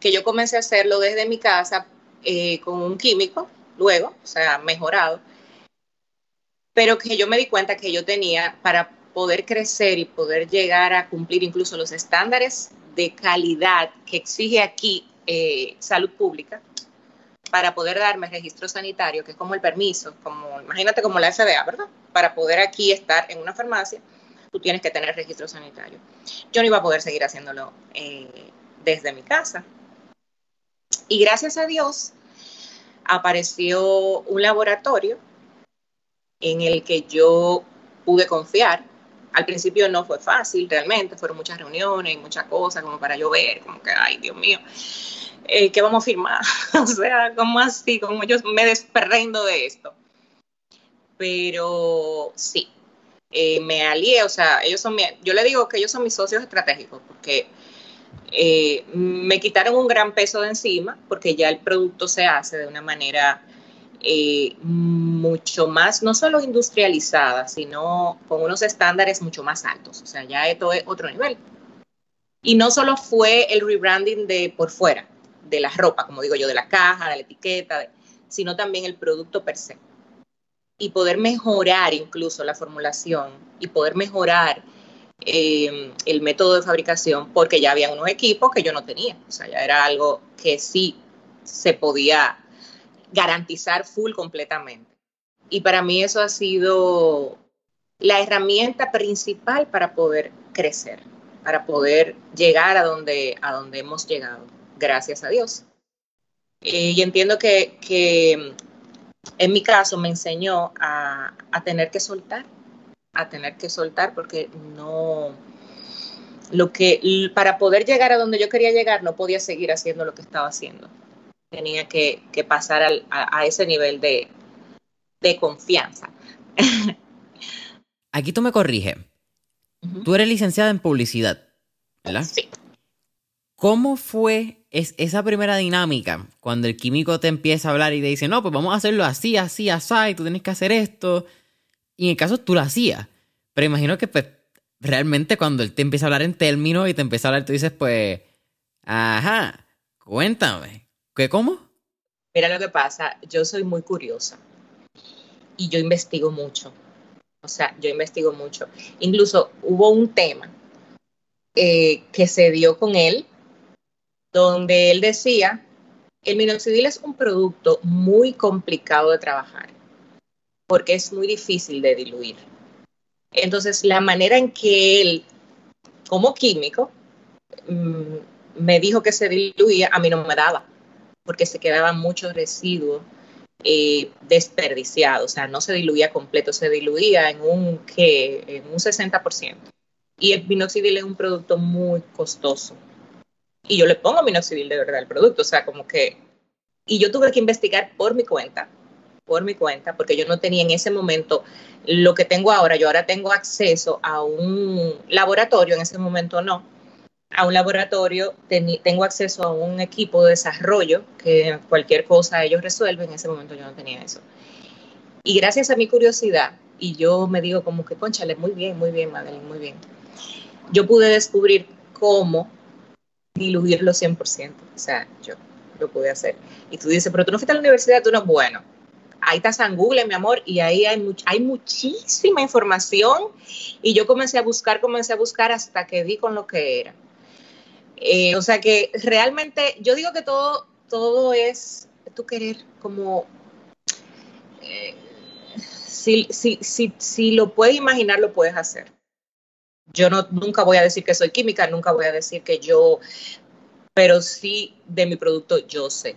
que yo comencé a hacerlo desde mi casa eh, con un químico luego, o sea, mejorado, pero que yo me di cuenta que yo tenía para poder crecer y poder llegar a cumplir incluso los estándares de calidad que exige aquí eh, salud pública para poder darme registro sanitario, que es como el permiso, como imagínate como la FDA, ¿verdad? Para poder aquí estar en una farmacia, tú tienes que tener registro sanitario. Yo no iba a poder seguir haciéndolo eh, desde mi casa. Y gracias a Dios, apareció un laboratorio en el que yo pude confiar. Al principio no fue fácil, realmente, fueron muchas reuniones y muchas cosas como para yo ver, como que, ay, Dios mío, eh, ¿qué vamos a firmar? o sea, como así, como yo me desprendo de esto. Pero sí, eh, me alié, o sea, ellos son yo le digo que ellos son mis socios estratégicos, porque eh, me quitaron un gran peso de encima porque ya el producto se hace de una manera eh, mucho más, no solo industrializada, sino con unos estándares mucho más altos. O sea, ya esto es otro nivel. Y no solo fue el rebranding de por fuera, de la ropa, como digo yo, de la caja, de la etiqueta, sino también el producto per se. Y poder mejorar incluso la formulación y poder mejorar Em, el método de fabricación porque ya había unos equipos que yo no tenía. O sea, ya era algo que sí se podía garantizar full completamente. Y para mí eso ha sido la herramienta principal para poder crecer, para poder llegar a donde, a donde hemos llegado, gracias a Dios. Eh, y entiendo que, que, en mi caso me enseñó a, a tener que soltar, a tener que soltar porque no, lo que, para poder llegar a donde yo quería llegar, no podía seguir haciendo lo que estaba haciendo. tenía que, pasar a, ese nivel de, confianza. Aquí tú me corriges. Tú eres licenciada en publicidad, ¿verdad? Sí. ¿Cómo fue esa primera dinámica cuando el químico te empieza a hablar y te dice, no, pues vamos a hacerlo así, así, así, y tú tienes que hacer esto? Y en el caso tú lo hacías. Pero imagino que pues, realmente cuando él te empieza a hablar en términos y te empieza a hablar, tú dices, pues, ajá, cuéntame, ¿qué cómo? Mira lo que pasa, yo soy muy curiosa y yo investigo mucho. O sea, yo investigo mucho. Incluso hubo un tema eh, que se dio con él, donde él decía, el minoxidil es un producto muy complicado de trabajar, porque es muy difícil de diluir. Entonces, la manera en que él, como químico, mm, me dijo que se diluía, a mí no me daba, porque se quedaban muchos residuos eh, desperdiciados, o sea, no se diluía completo, se diluía en un, ¿qué? En un 60%. Y el minoxidil es un producto muy costoso. Y yo le pongo minoxidil de verdad al producto, o sea, como que... Y yo tuve que investigar por mi cuenta, por mi cuenta, porque yo no tenía en ese momento lo que tengo ahora. Yo ahora tengo acceso a un laboratorio, en ese momento no, a un laboratorio, tengo acceso a un equipo de desarrollo que cualquier cosa ellos resuelven, en ese momento yo no tenía eso. Y gracias a mi curiosidad, y yo me digo como que, conchale, muy bien, muy bien, Madeline, muy bien, yo pude descubrir cómo diluirlo 100%, o sea, yo lo pude hacer. Y tú dices, pero tú no fuiste a la universidad, tú no, bueno, ahí está San Google, mi amor, y ahí hay, hay muchísima información, y yo comencé a buscar, comencé a buscar hasta que di con lo que era. Eh, o sea que realmente yo digo que todo, todo es tu querer como... Eh, si, si, si, si, lo puedes imaginar, lo puedes hacer. Yo no, nunca voy a decir que soy química, nunca voy a decir que yo, pero sí de mi producto yo sé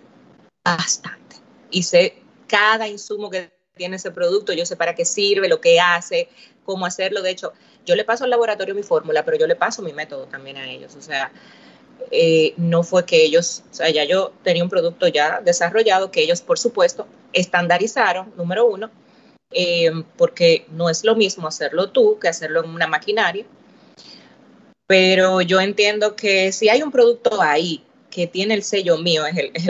bastante. Y sé cada insumo que tiene ese producto, yo sé para qué sirve, lo que hace, cómo hacerlo. De hecho, yo le paso al laboratorio mi fórmula, pero yo le paso mi método también a ellos. O sea, eh, no fue que ellos, o sea, ya yo tenía un producto ya desarrollado que ellos, por supuesto, estandarizaron, número uno, eh, porque no es lo mismo hacerlo tú que hacerlo en una maquinaria. Pero yo entiendo que si hay un producto ahí que tiene el sello mío, es el, es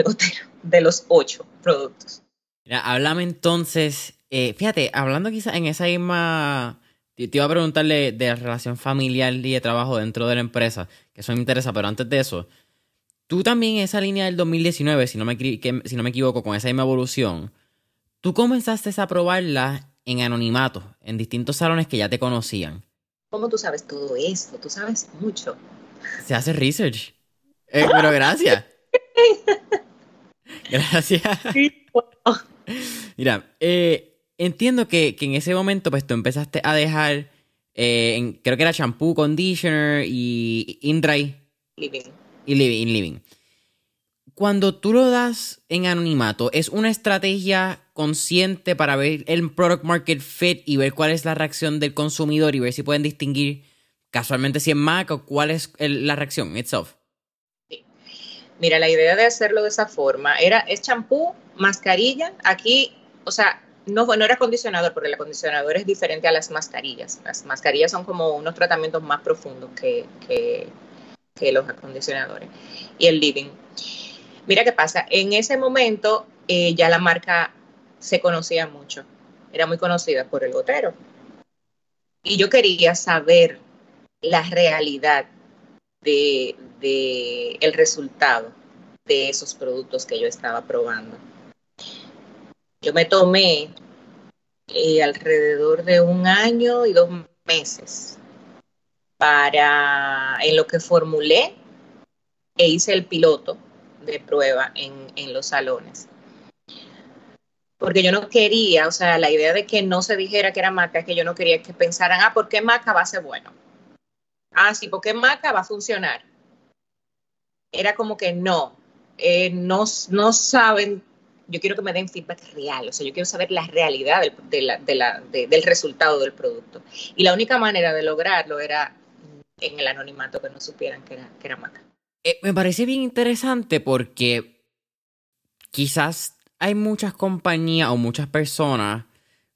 de los ocho productos. Mira, háblame entonces, eh, fíjate, hablando quizás en esa misma te iba a preguntarle de la relación familiar y de trabajo dentro de la empresa, que eso me interesa, pero antes de eso, tú también esa línea del 2019, si no me, si no me equivoco, con esa misma evolución, tú comenzaste a probarla en anonimato, en distintos salones que ya te conocían. ¿Cómo tú sabes todo eso? Tú sabes mucho. Se hace research. Eh, pero gracias. gracias. Mira, eh, entiendo que, en ese momento pues tú empezaste a dejar, eh, creo que era shampoo, conditioner y in-dry. Living. Y living, living. Cuando tú lo das en anonimato, ¿es una estrategia consciente para ver el product market fit y ver cuál es la reacción del consumidor y ver si pueden distinguir casualmente si es Mac o cuál es la reacción itself? Sí. Mira, la idea de hacerlo de esa forma era, es champú, mascarilla, aquí, o sea, no, no era acondicionador, porque el acondicionador es diferente a las mascarillas. Las mascarillas son como unos tratamientos más profundos que, los acondicionadores. Y el living. Mira qué pasa, en ese momento eh, ya la marca se conocía mucho, era muy conocida por el gotero. Y yo quería saber la realidad de, de el resultado de esos productos que yo estaba probando. Yo me tomé eh, alrededor de un año y dos meses para, en lo que formulé e hice el piloto de prueba en, los salones. Porque yo no quería, o sea, la idea de que no se dijera que era maca, es que yo no quería que pensaran, ah, ¿por qué maca va a ser bueno? Ah, sí, ¿por qué maca va a funcionar? Era como que no, eh, no, no saben yo quiero que me den feedback real, o sea, yo quiero saber la realidad del, resultado del producto. Y la única manera de lograrlo era en el anonimato, que no supieran que era, que era Maca. Eh, me parece bien interesante porque quizás hay muchas compañías o muchas personas,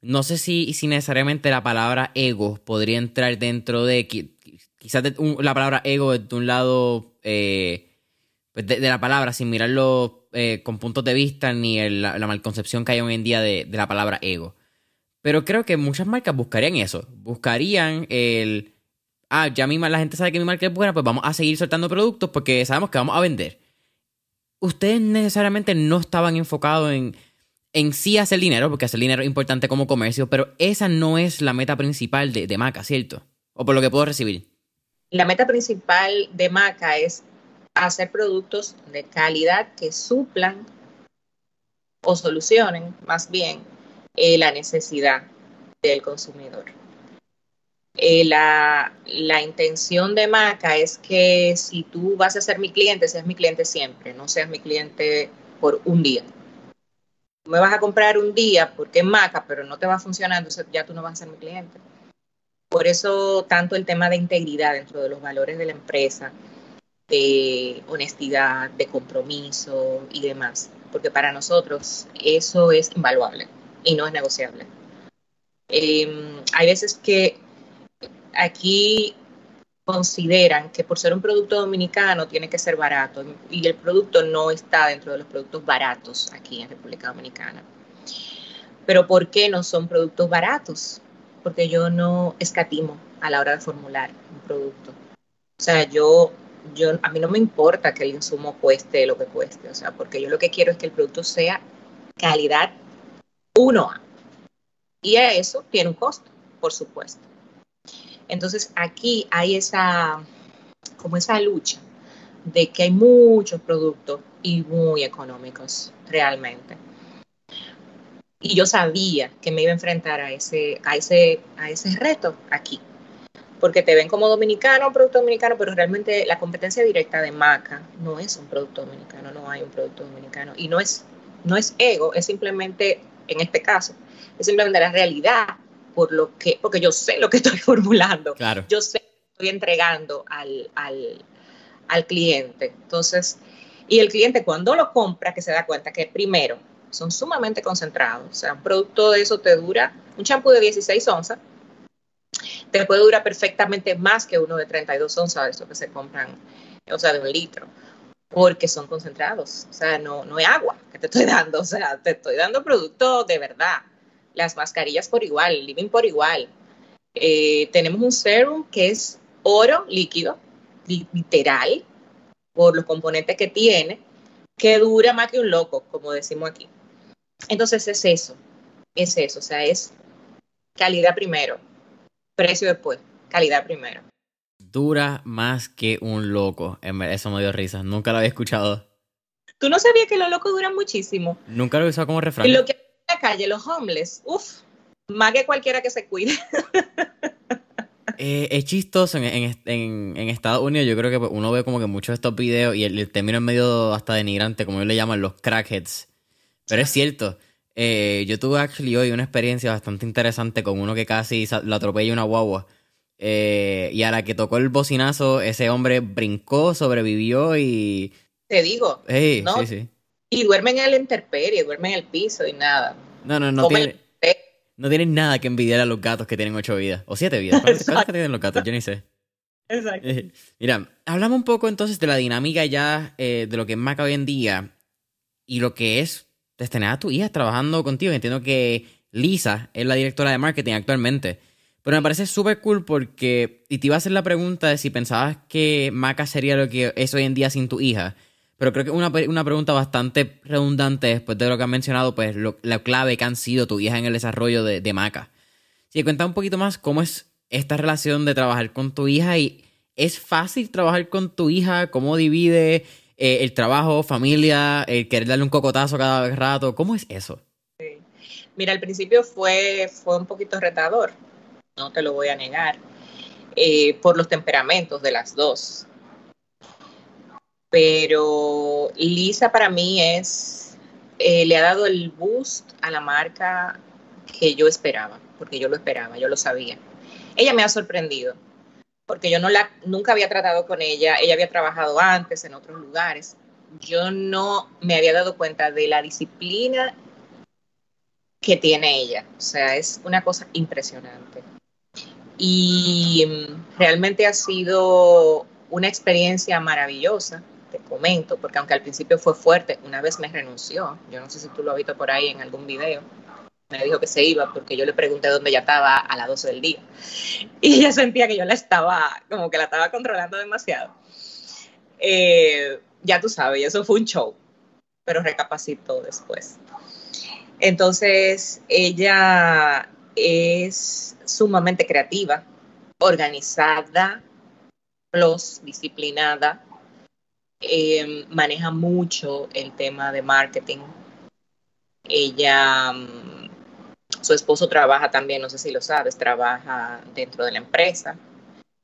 no sé si, si necesariamente la palabra ego podría entrar dentro de, quizás la palabra ego de un lado eh, pues de, la palabra, sin mirarlo eh, con puntos de vista ni la, malconcepción que hay hoy en día de, de la palabra ego. Pero creo que muchas marcas buscarían eso, buscarían el ah, ya misma la gente sabe que mi marca es buena, pues vamos a seguir soltando productos porque sabemos que vamos a vender. Ustedes necesariamente no estaban enfocados en, en sí hacer dinero, porque hacer dinero es importante como comercio, pero esa no es la meta principal de, de Maca, ¿cierto? O por lo que puedo recibir. La meta principal de Maca es hacer productos de calidad que suplan o solucionen más bien eh, la necesidad del consumidor. Eh, la, intención de Maca es que si tú vas a ser mi cliente, seas mi cliente siempre, no seas mi cliente por un día. Me vas a comprar un día porque es Maca, pero no te va entonces ya tú no vas a ser mi cliente. Por eso tanto el tema de integridad dentro de los valores de la empresa, de honestidad, de compromiso y demás, porque para nosotros eso es invaluable y no es negociable. Em, hay veces que aquí consideran que por ser un producto dominicano tiene que ser barato y el producto no está dentro de los productos baratos aquí en República Dominicana. Pero ¿por qué no son productos baratos? Porque yo no escatimo a la hora de formular un producto. O sea, yo, yo, a mí no me importa que el insumo cueste lo que cueste, o sea, porque yo lo que quiero es que el producto sea calidad 1A. Y a eso tiene un costo, por supuesto. Entonces aquí hay esa, como esa lucha de que hay muchos productos y muy económicos realmente. Y yo sabía que me iba a enfrentar a ese, a ese, a ese reto aquí. Porque te ven como dominicano, un producto dominicano, pero realmente la competencia directa de Maca no es un producto dominicano, no hay un producto dominicano. Y no es, no es ego, es simplemente, en este caso, es simplemente la realidad por lo que, porque yo sé lo que estoy formulando. Claro. Yo sé lo que estoy entregando al, al, al cliente. Entonces, y el cliente cuando lo compra, que se da cuenta que primero son sumamente concentrados. O sea, un producto de eso te dura, un champú de 16 onzas, te puede durar perfectamente más que uno de 32 onzas, de eso que se compran, o sea, de un litro, porque son concentrados. O sea, no, no es agua que te estoy dando, o sea, te estoy dando producto de verdad las mascarillas por igual, el living por igual. Eh, tenemos un serum que es oro líquido, literal, por los componentes que tiene, que dura más que un loco, como decimos aquí. Entonces es eso, es eso, o sea, es calidad primero, precio después, calidad primero. Dura más que un loco, eso me dio risa, nunca lo había escuchado. ¿Tú no sabías que los locos duran muchísimo? Nunca lo he usado como refrán calle, los homeless, uff, más que cualquiera que se cuide. Eh, es chistoso en, Estados Unidos. Yo creo que uno ve como que muchos de estos videos y el, término es medio hasta denigrante, como ellos le llaman los crackheads. Pero es cierto. Eh, yo tuve actually hoy una experiencia bastante interesante con uno que casi lo atropella una guagua. Eh, y a la que tocó el bocinazo, ese hombre brincó, sobrevivió y. Te digo. ¿no? sí, sí. Y duerme en el intemperie, duerme en el piso y nada. No, no, no tiene, no tienen nada que envidiar a los gatos que tienen ocho vidas. O siete vidas. ¿Cuántas, que tienen los gatos? Yo ni sé. Exacto. Eh, mira, hablamos un poco entonces de la dinámica ya eh, de lo que es Maca hoy en día y lo que es tener a tu hija trabajando contigo. Entiendo que Lisa es la directora de marketing actualmente. Pero me parece súper cool porque, y te iba a hacer la pregunta de si pensabas que Maca sería lo que es hoy en día sin tu hija. Pero creo que una, una pregunta bastante redundante después de lo que han mencionado, pues la clave que han sido tu hija en el desarrollo de, de Maca. Si cuenta un poquito más cómo es esta relación de trabajar con tu hija y es fácil trabajar con tu hija, cómo divide eh, el trabajo, familia, el querer darle un cocotazo cada rato, ¿cómo es eso? Mira, al principio fue, fue un poquito retador, no te lo voy a negar, eh, por los temperamentos de las dos pero Lisa para mí es, eh, le ha dado el boost a la marca que yo esperaba, porque yo lo esperaba, yo lo sabía. Ella me ha sorprendido, porque yo no la, nunca había tratado con ella, ella había trabajado antes en otros lugares, yo no me había dado cuenta de la disciplina que tiene ella. O sea, es una cosa impresionante. Y mm, realmente ha sido una experiencia maravillosa, te comento, porque aunque al principio fue fuerte, una vez me renunció, yo no sé si tú lo has visto por ahí en algún video, me dijo que se iba porque yo le pregunté dónde ella estaba a las 12 del día. Y ella sentía que yo la estaba, como que la estaba controlando demasiado. Eh, ya tú sabes, eso fue un show, pero recapacitó después. Entonces, ella es sumamente creativa, organizada, plus disciplinada, eh, maneja mucho el tema de marketing. Ella, mm, su esposo trabaja también, no sé si lo sabes, trabaja dentro de la empresa.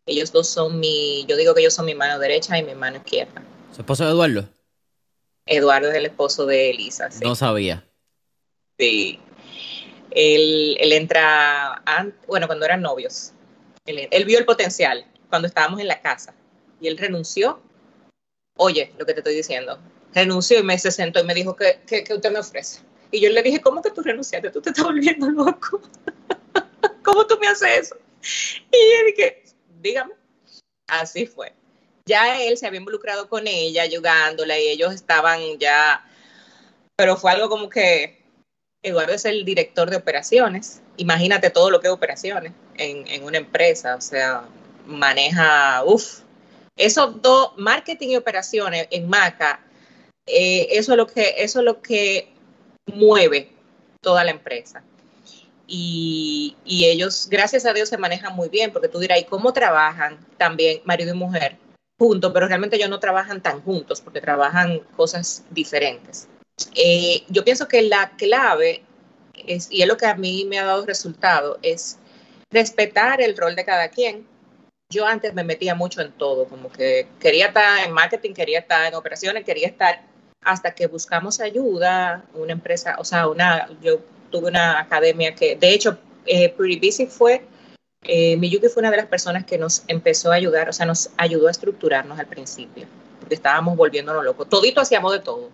Ellos dos son mi, yo digo que ellos son mi mano derecha y mi mano izquierda. ¿Su esposo es Eduardo? Eduardo es el esposo de Elisa. No sabía. Sí. Él, entra, bueno, cuando eran novios. Él, vio el potencial cuando estábamos en la casa y él renunció. Oye, lo que te estoy diciendo. Renunció y me se sentó y me dijo, ¿qué, qué, usted me ofrece? Y yo le dije, ¿cómo que tú renunciaste? Tú te estás volviendo loco. ¿Cómo tú me haces eso? Y yo dije, dígame. Así fue ya él se había involucrado con ella, ayudándola, y ellos estaban ya, pero fue algo como que Eduardo es el director de operaciones, imagínate todo lo que es operaciones en, una empresa, o sea, maneja, uff, esos dos, marketing y operaciones en Maca, eh, eso, es lo que, eso es lo que mueve toda la empresa. Y, y, ellos, gracias a Dios, se manejan muy bien, porque tú dirás, ¿y cómo trabajan también marido y mujer? juntos, pero realmente ellos no trabajan tan juntos porque trabajan cosas diferentes. Eh, yo pienso que la clave, es, y es lo que a mí me ha dado resultado, es respetar el rol de cada quien. Yo antes me metía mucho en todo, como que quería estar en marketing, quería estar en operaciones, quería estar hasta que buscamos ayuda, una empresa, o sea, una, yo tuve una academia que, de hecho, eh, Pretty Busy fue eh, Miyuki fue una de las personas que nos empezó a ayudar, o sea, nos ayudó a estructurarnos al principio, porque estábamos volviéndonos locos. Todito hacíamos de todo.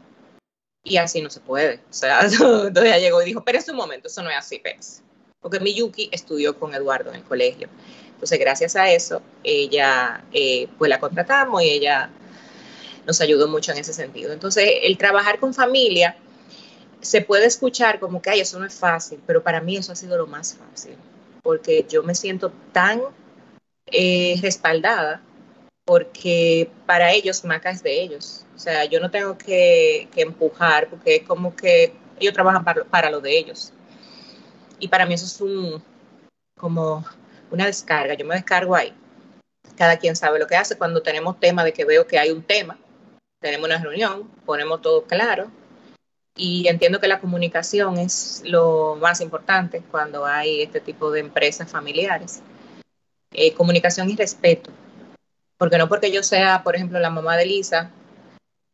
Y así no se puede. O sea, entonces ella llegó y dijo, pero es un momento, eso no es así, Pérez. Porque Miyuki estudió con Eduardo en el colegio. Entonces, gracias a eso, ella, eh, pues la contratamos y ella nos ayudó mucho en ese sentido. Entonces, el trabajar con familia se puede escuchar como que, ay, eso no es fácil, pero para mí eso ha sido lo más fácil porque yo me siento tan eh, respaldada porque para ellos Maca es de ellos. O sea, yo no tengo que, empujar porque es como que ellos trabajan para, lo de ellos. Y para mí eso es un, como una descarga. Yo me descargo ahí. Cada quien sabe lo que hace. Cuando tenemos tema de que veo que hay un tema, tenemos una reunión, ponemos todo claro, y entiendo que la comunicación es lo más importante cuando hay este tipo de empresas familiares. Eh, comunicación y respeto. Porque no porque yo sea, por ejemplo, la mamá de Lisa,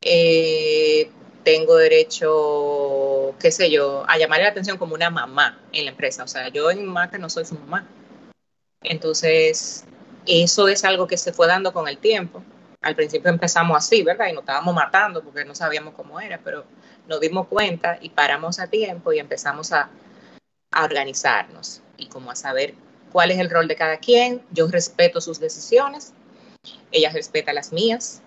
eh, tengo derecho, qué sé yo, a llamarle la atención como una mamá en la empresa. O sea, yo en Maca no soy su mamá. Entonces, eso es algo que se fue dando con el tiempo. Al principio empezamos así, ¿verdad? Y nos estábamos matando porque no sabíamos cómo era, pero nos dimos cuenta y paramos a tiempo y empezamos a, organizarnos y como a saber cuál es el rol de cada quien. Yo respeto sus decisiones, ella respeta las mías.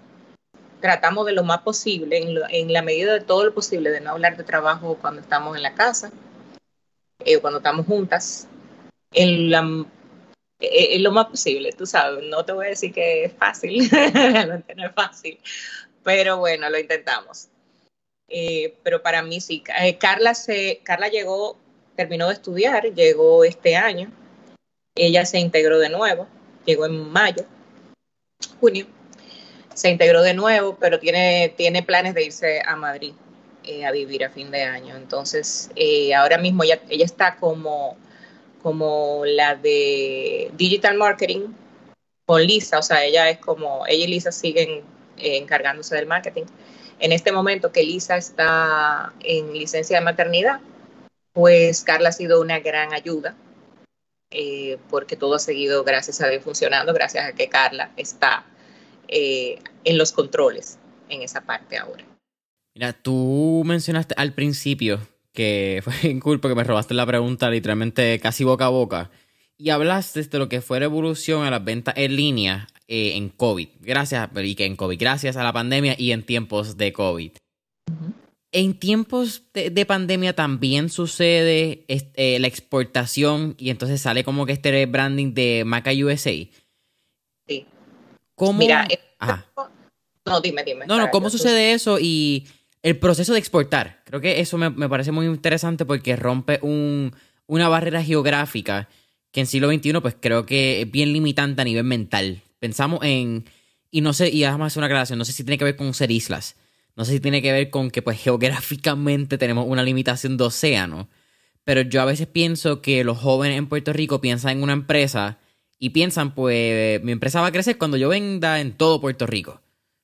Tratamos de lo más posible, en, la medida de todo lo posible, de no hablar de trabajo cuando estamos en la casa, eh, cuando estamos juntas, en, eh, lo más posible, tú sabes. No te voy a decir que es fácil, realmente no es fácil, pero bueno, lo intentamos. Eh, pero para mí sí. Eh, Carla, se, Carla llegó, terminó de estudiar, llegó este año. Ella se integró de nuevo, llegó en mayo, junio. Se integró de nuevo, pero tiene, tiene planes de irse a Madrid eh, a vivir a fin de año. Entonces, ahora mismo ella, ella está como, como la de Digital Marketing con Lisa, o sea, ella es como, ella y Lisa siguen encargándose del marketing en este momento que Lisa está en licencia de maternidad, pues Carla ha sido una gran ayuda, eh, porque todo ha seguido, gracias a Dios, funcionando, gracias a que Carla está eh, en los controles en esa parte ahora. Mira, tú mencionaste al principio que fue cool porque me robaste la pregunta literalmente casi boca a boca. Y hablaste de lo que fue la evolución a las ventas en línea eh, en COVID. Gracias, y que en COVID, gracias a la pandemia y en tiempos de COVID. En tiempos de, pandemia también sucede este, la exportación y entonces sale como que este branding de Maca USA. Sí. ¿Cómo? Mira, no, dime, dime. No, no, ¿cómo sucede eso y el proceso de exportar? Creo que eso me, parece muy interesante porque rompe un, una barrera geográfica que en siglo XXI pues creo que es bien limitante a nivel mental. Pensamos en, y no sé, y déjame hacer una aclaración, no sé si tiene que ver con ser islas, no sé si tiene que ver con que pues geográficamente tenemos una limitación de océano, pero yo a veces pienso que los jóvenes en Puerto Rico piensan en una empresa y piensan pues mi empresa va a crecer cuando yo venda en todo Puerto Rico.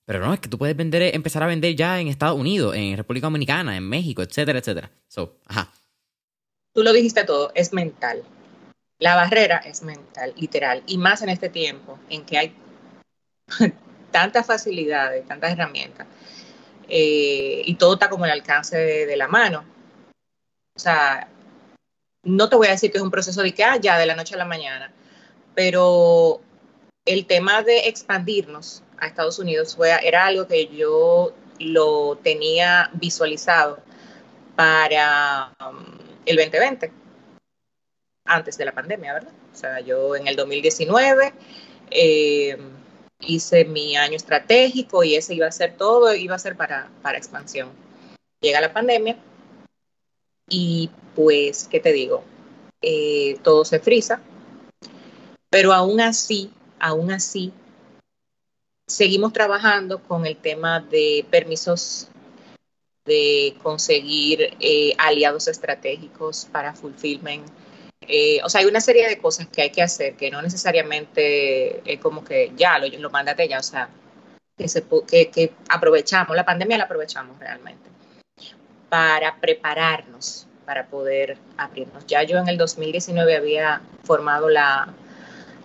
Pero no, es que tú puedes vender, empezar a vender ya en Estados Unidos, en República Dominicana, en México, etcétera, etcétera. So, ajá. Tú lo dijiste todo, es mental. La barrera es mental, literal, y más en este tiempo en que hay tantas facilidades, tantas herramientas, eh, y todo está como al alcance de, la mano. O sea, no te voy a decir que es un proceso de que, ah, ya, de la noche a la mañana, pero el tema de expandirnos a Estados Unidos fue, era algo que yo lo tenía visualizado para um, el 2020 antes de la pandemia, ¿verdad? O sea, yo en el 2019 eh, hice mi año estratégico y ese iba a ser todo, iba a ser para, para expansión. Llega la pandemia y pues, ¿qué te digo? Eh, todo se frisa, pero aún así, aún así, seguimos trabajando con el tema de permisos de conseguir eh, aliados estratégicos para fulfillment eh, o sea, hay una serie de cosas que hay que hacer que no necesariamente es como que ya lo, lo mándate ya, o sea, que, se, que, aprovechamos, la pandemia la aprovechamos realmente para prepararnos para poder abrirnos. Ya yo en el 2019 había formado la,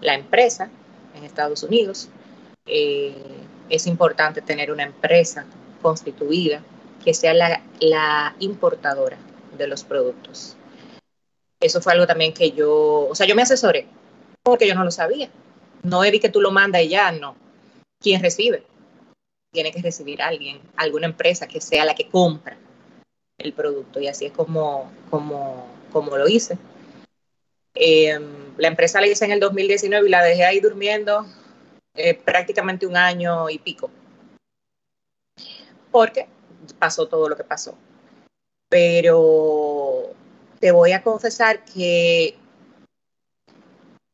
empresa en Estados Unidos. Eh, es importante tener una empresa constituida que sea la, la importadora de los productos eso fue algo también que yo, o sea, yo me asesoré porque yo no lo sabía. No es que tú lo mandas y ya, no. ¿Quién recibe? Tiene que recibir alguien, alguna empresa que sea la que compra el producto y así es como, como, como lo hice. Em, la empresa la hice en el 2019 y la dejé ahí durmiendo eh, prácticamente un año y pico. Porque pasó todo lo que pasó. Pero te voy a confesar que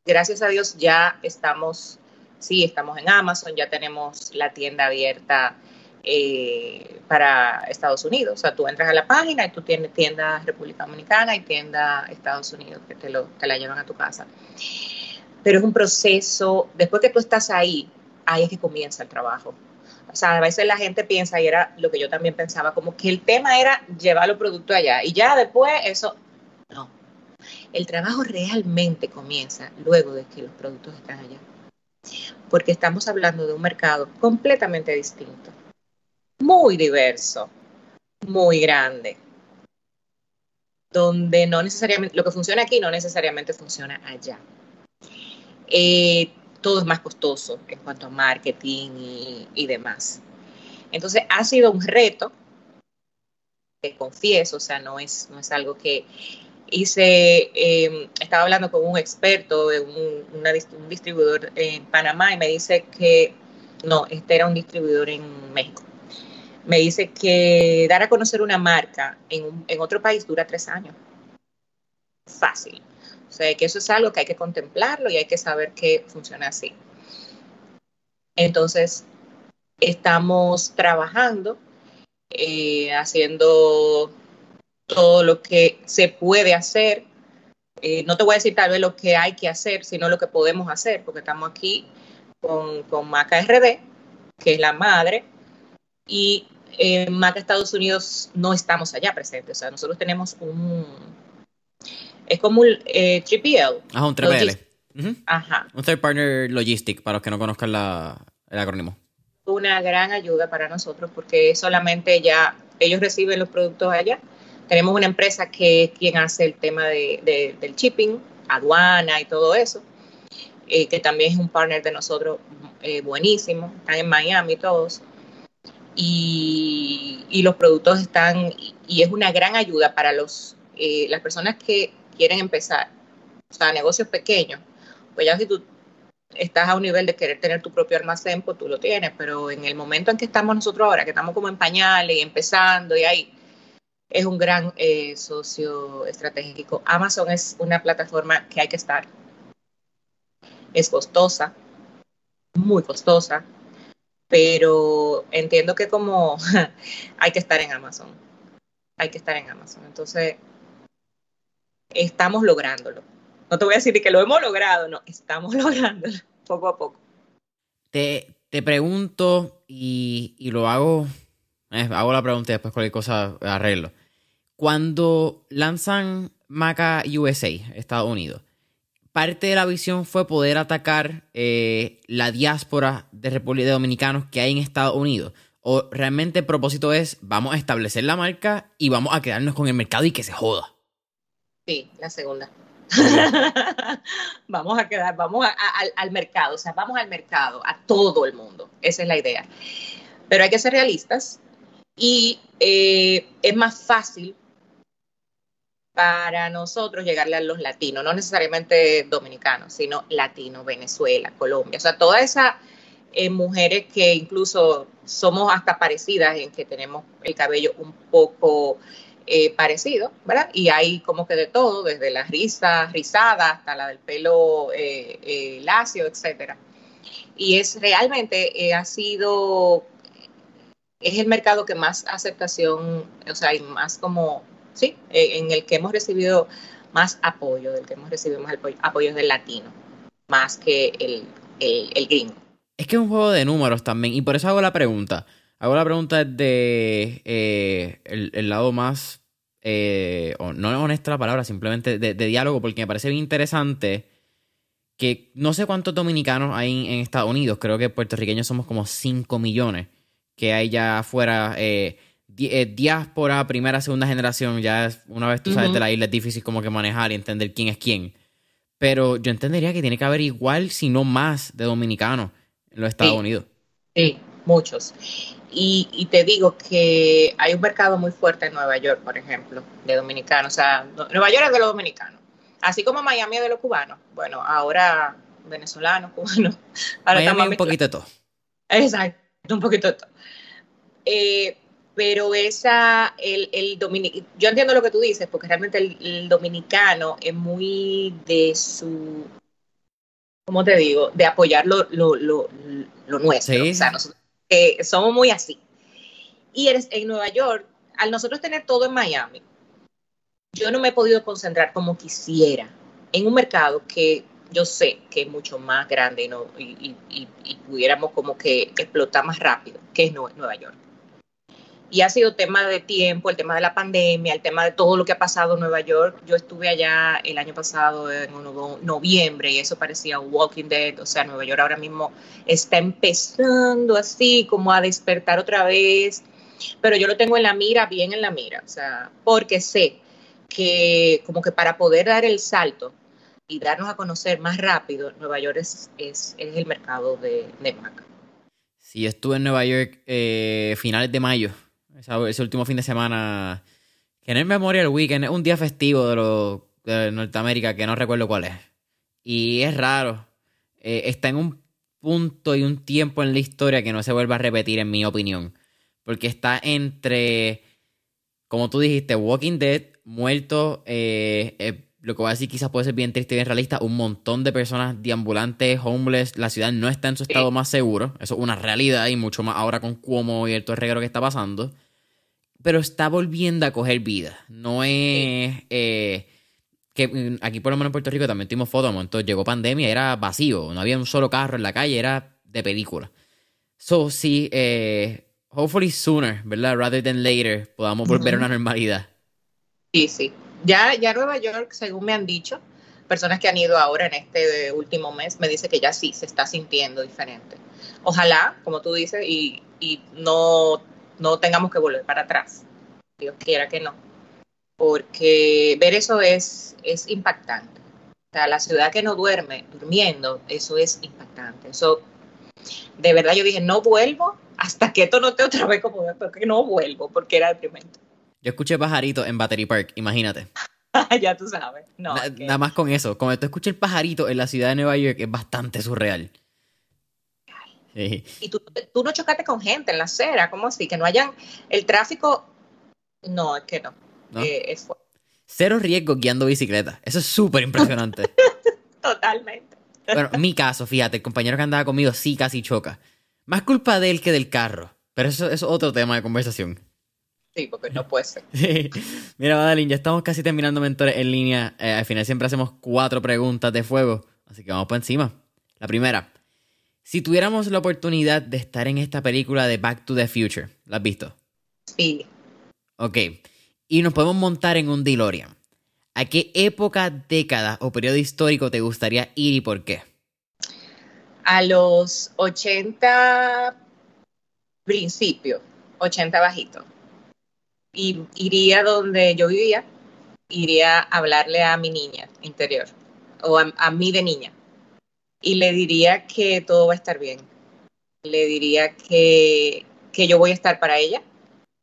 gracias a Dios ya estamos, sí, estamos en Amazon, ya tenemos la tienda abierta eh, para Estados Unidos. O sea, tú entras a la página y tú tienes tienda República Dominicana y tienda Estados Unidos que te, lo, te la llevan a tu casa. Pero es un proceso, después que tú estás ahí, ahí es que comienza el trabajo. O sea, a veces la gente piensa, y era lo que yo también pensaba, como que el tema era llevar los productos allá. Y ya después eso, no. El trabajo realmente comienza luego de que los productos están allá. Porque estamos hablando de un mercado completamente distinto, muy diverso, muy grande, donde no necesariamente, lo que funciona aquí no necesariamente funciona allá. Eh, todo es más costoso en cuanto a marketing y, demás. Entonces ha sido un reto, te confieso, o sea, no es, no es algo que hice, eh, estaba hablando con un experto de un, distribuidor en Panamá y me dice que, no, este era un distribuidor en México. Me dice que dar a conocer una marca en, en otro país dura tres años. Fácil. O sea, que eso es algo que hay que contemplarlo y hay que saber que funciona así. Entonces, estamos trabajando, eh, haciendo todo lo que se puede hacer. Eh, no te voy a decir tal vez lo que hay que hacer, sino lo que podemos hacer, porque estamos aquí con, con Maca RD, que es la madre, y Maca Estados Unidos no estamos allá presentes. O sea, nosotros tenemos un. Es como un eh, 3PL. Ajá, un 3PL. Ajá. Un Third Partner Logistic, para los que no conozcan la, el acrónimo. Una gran ayuda para nosotros porque solamente ya ellos reciben los productos allá. Tenemos una empresa que es quien hace el tema de, del shipping, aduana y todo eso, eh, que también es un partner de nosotros eh, buenísimo, están en Miami todos. Y, y, los productos están, y es una gran ayuda para los, eh, las personas que quieren empezar, o sea, negocios pequeños, pues ya si tú estás a un nivel de querer tener tu propio almacén, pues tú lo tienes, pero en el momento en que estamos nosotros ahora, que estamos como en pañales y empezando y ahí, es un gran eh, socio estratégico. Amazon es una plataforma que hay que estar. Es costosa, muy costosa, pero entiendo que como hay que estar en Amazon. Hay que estar en Amazon. Entonces, estamos lográndolo. No te voy a decir que lo hemos logrado, no, estamos lográndolo poco a poco. Te, te pregunto y, y lo hago, eh, hago la pregunta y después cualquier cosa arreglo. Cuando lanzan Maca USA, Estados Unidos, parte de la visión fue poder atacar eh, la diáspora de República Dominicanos que hay en Estados Unidos. O realmente el propósito es, vamos a establecer la marca y vamos a quedarnos con el mercado y que se joda. Sí, la segunda. vamos a quedar, vamos al mercado, o sea, vamos al mercado, a todo el mundo. Esa es la idea. Pero hay que ser realistas y eh, es más fácil para nosotros llegarle a los latinos, no necesariamente dominicanos, sino latinos, Venezuela, Colombia, o sea, todas esas eh, mujeres que incluso somos hasta parecidas en que tenemos el cabello un poco eh, parecido, ¿verdad? Y hay como que de todo, desde la risa rizada hasta la del pelo eh, lacio, etcétera. Y es realmente ha sido es el mercado que más aceptación, o sea, hay más como sí, eh, en el que hemos recibido más apoyo, del que hemos recibido más apoyo, del latino, más que el, el, gringo. Es que es un juego de números también, y por eso hago la pregunta. Hago la pregunta desde eh, el, lado más, eh, no es honesta la palabra, simplemente de, diálogo, porque me parece bien interesante que no sé cuántos dominicanos hay en, Estados Unidos, creo que puertorriqueños somos como 5 millones que hay ya afuera. Eh, eh, diáspora, primera, segunda generación, ya una vez tú sabes de la isla es difícil como que manejar y entender quién es quién. Pero yo entendería que tiene que haber igual, si no más, de dominicanos en los Estados Unidos. Sí, muchos. Y, te digo que hay un mercado muy fuerte en Nueva York, por ejemplo, de dominicanos. O sea, Nueva York es de los dominicanos. Así como Miami es de los cubanos. Bueno, ahora venezolanos, cubanos. Ahora Miami un poquito de todo. Exacto, un poquito de todo. Eh, pero esa, el, el yo entiendo lo que tú dices, porque realmente el, dominicano es muy de su, ¿cómo te digo? De apoyar lo, lo, lo, nuestro. O sea, nosotros eh, somos muy así. Y en Nueva York, al nosotros tener todo en Miami, yo no me he podido concentrar como quisiera en un mercado que yo sé que es mucho más grande y, no, y, y, y pudiéramos como que explotar más rápido, que es Nueva York y ha sido tema de tiempo, el tema de la pandemia, el tema de todo lo que ha pasado en Nueva York. Yo estuve allá el año pasado en noviembre y eso parecía Walking Dead, o sea, Nueva York ahora mismo está empezando así como a despertar otra vez, pero yo lo tengo en la mira, bien en la mira, o sea, porque sé que como que para poder dar el salto y darnos a conocer más rápido, Nueva York es, es, el mercado de, de Mac. Sí, estuve en Nueva York eh, finales de mayo ese último fin de semana, que no es Memorial Weekend, es un día festivo de, los, de Norteamérica que no recuerdo cuál es. Y es raro. Eh, está en un punto y un tiempo en la historia que no se vuelve a repetir, en mi opinión. Porque está entre, como tú dijiste, Walking Dead, muerto, eh, eh, lo que voy a decir quizás puede ser bien triste y bien realista, un montón de personas deambulantes, homeless, la ciudad no está en su estado más seguro, eso es una realidad y mucho más ahora con Cuomo y el reguero que está pasando pero está volviendo a coger vida. No es eh, que mm, aquí por lo menos en Puerto Rico también tuvimos fotos, entonces llegó pandemia, era vacío, no había un solo carro en la calle, era de película. So, sí, eh, hopefully sooner, ¿verdad? Rather than later, podamos volver a una normalidad. Sí, sí. Ya, ya Nueva York, según me han dicho, personas que han ido ahora en este último mes, me dice que ya sí se está sintiendo diferente. Ojalá, como tú dices, y, y no no tengamos que volver para atrás. Dios quiera que no, porque ver eso es, es impactante. O sea, la ciudad que no duerme, durmiendo, eso es impactante. Eso, de verdad yo dije, no vuelvo hasta que esto no te otra vez como que no vuelvo, porque era deprimente. Yo escuché pajarito en Battery Park, imagínate. ya tú sabes. No, Nada más con eso. Cuando tú escuchas el pajarito en la ciudad de Nueva York es bastante surreal. Y tú, no chocaste con gente en la acera, ¿cómo así? Que no hayan. El tráfico. No, es que no. Eh, Cero riesgo guiando bicicleta. Eso es súper impresionante. Totalmente. Bueno, mi caso, fíjate, el compañero que andaba conmigo sí casi choca. Más culpa de él que del carro. Pero eso, es otro tema de conversación. Sí, porque no puede ser. Mira, Madeline, ya estamos casi terminando mentores en línea. Eh, al final siempre hacemos cuatro preguntas de fuego. Así que vamos por encima. La primera. Si tuviéramos la oportunidad de estar en esta película de Back to the Future, ¿la has visto? Sí. Ok. Y nos podemos montar en un DeLorean. ¿A qué época, década o periodo histórico te gustaría ir y por qué? A los 80 principios, 80 bajito. Y iría donde yo vivía, iría a hablarle a mi niña interior, o a, a mí de niña y le diría que todo va a estar bien. Le diría que, yo voy a estar para ella,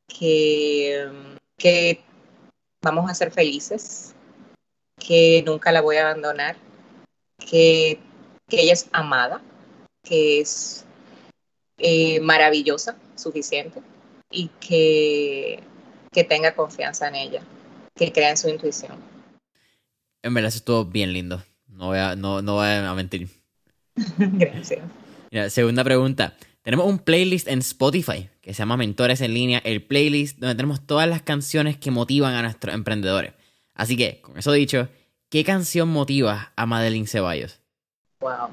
que, que vamos a ser felices, que nunca la voy a abandonar, que, ella es amada, que es eh, maravillosa, suficiente, y que, que tenga confianza en ella, que crea en su intuición. En verdad, eso estuvo bien lindo. No voy a, no, no voy a mentir. Gracias. segunda pregunta. Tenemos un playlist en Spotify que se llama Mentores en línea, el playlist donde tenemos todas las canciones que motivan a nuestros emprendedores. Así que, con eso dicho, ¿qué canción motiva a Madeline Ceballos? Wow.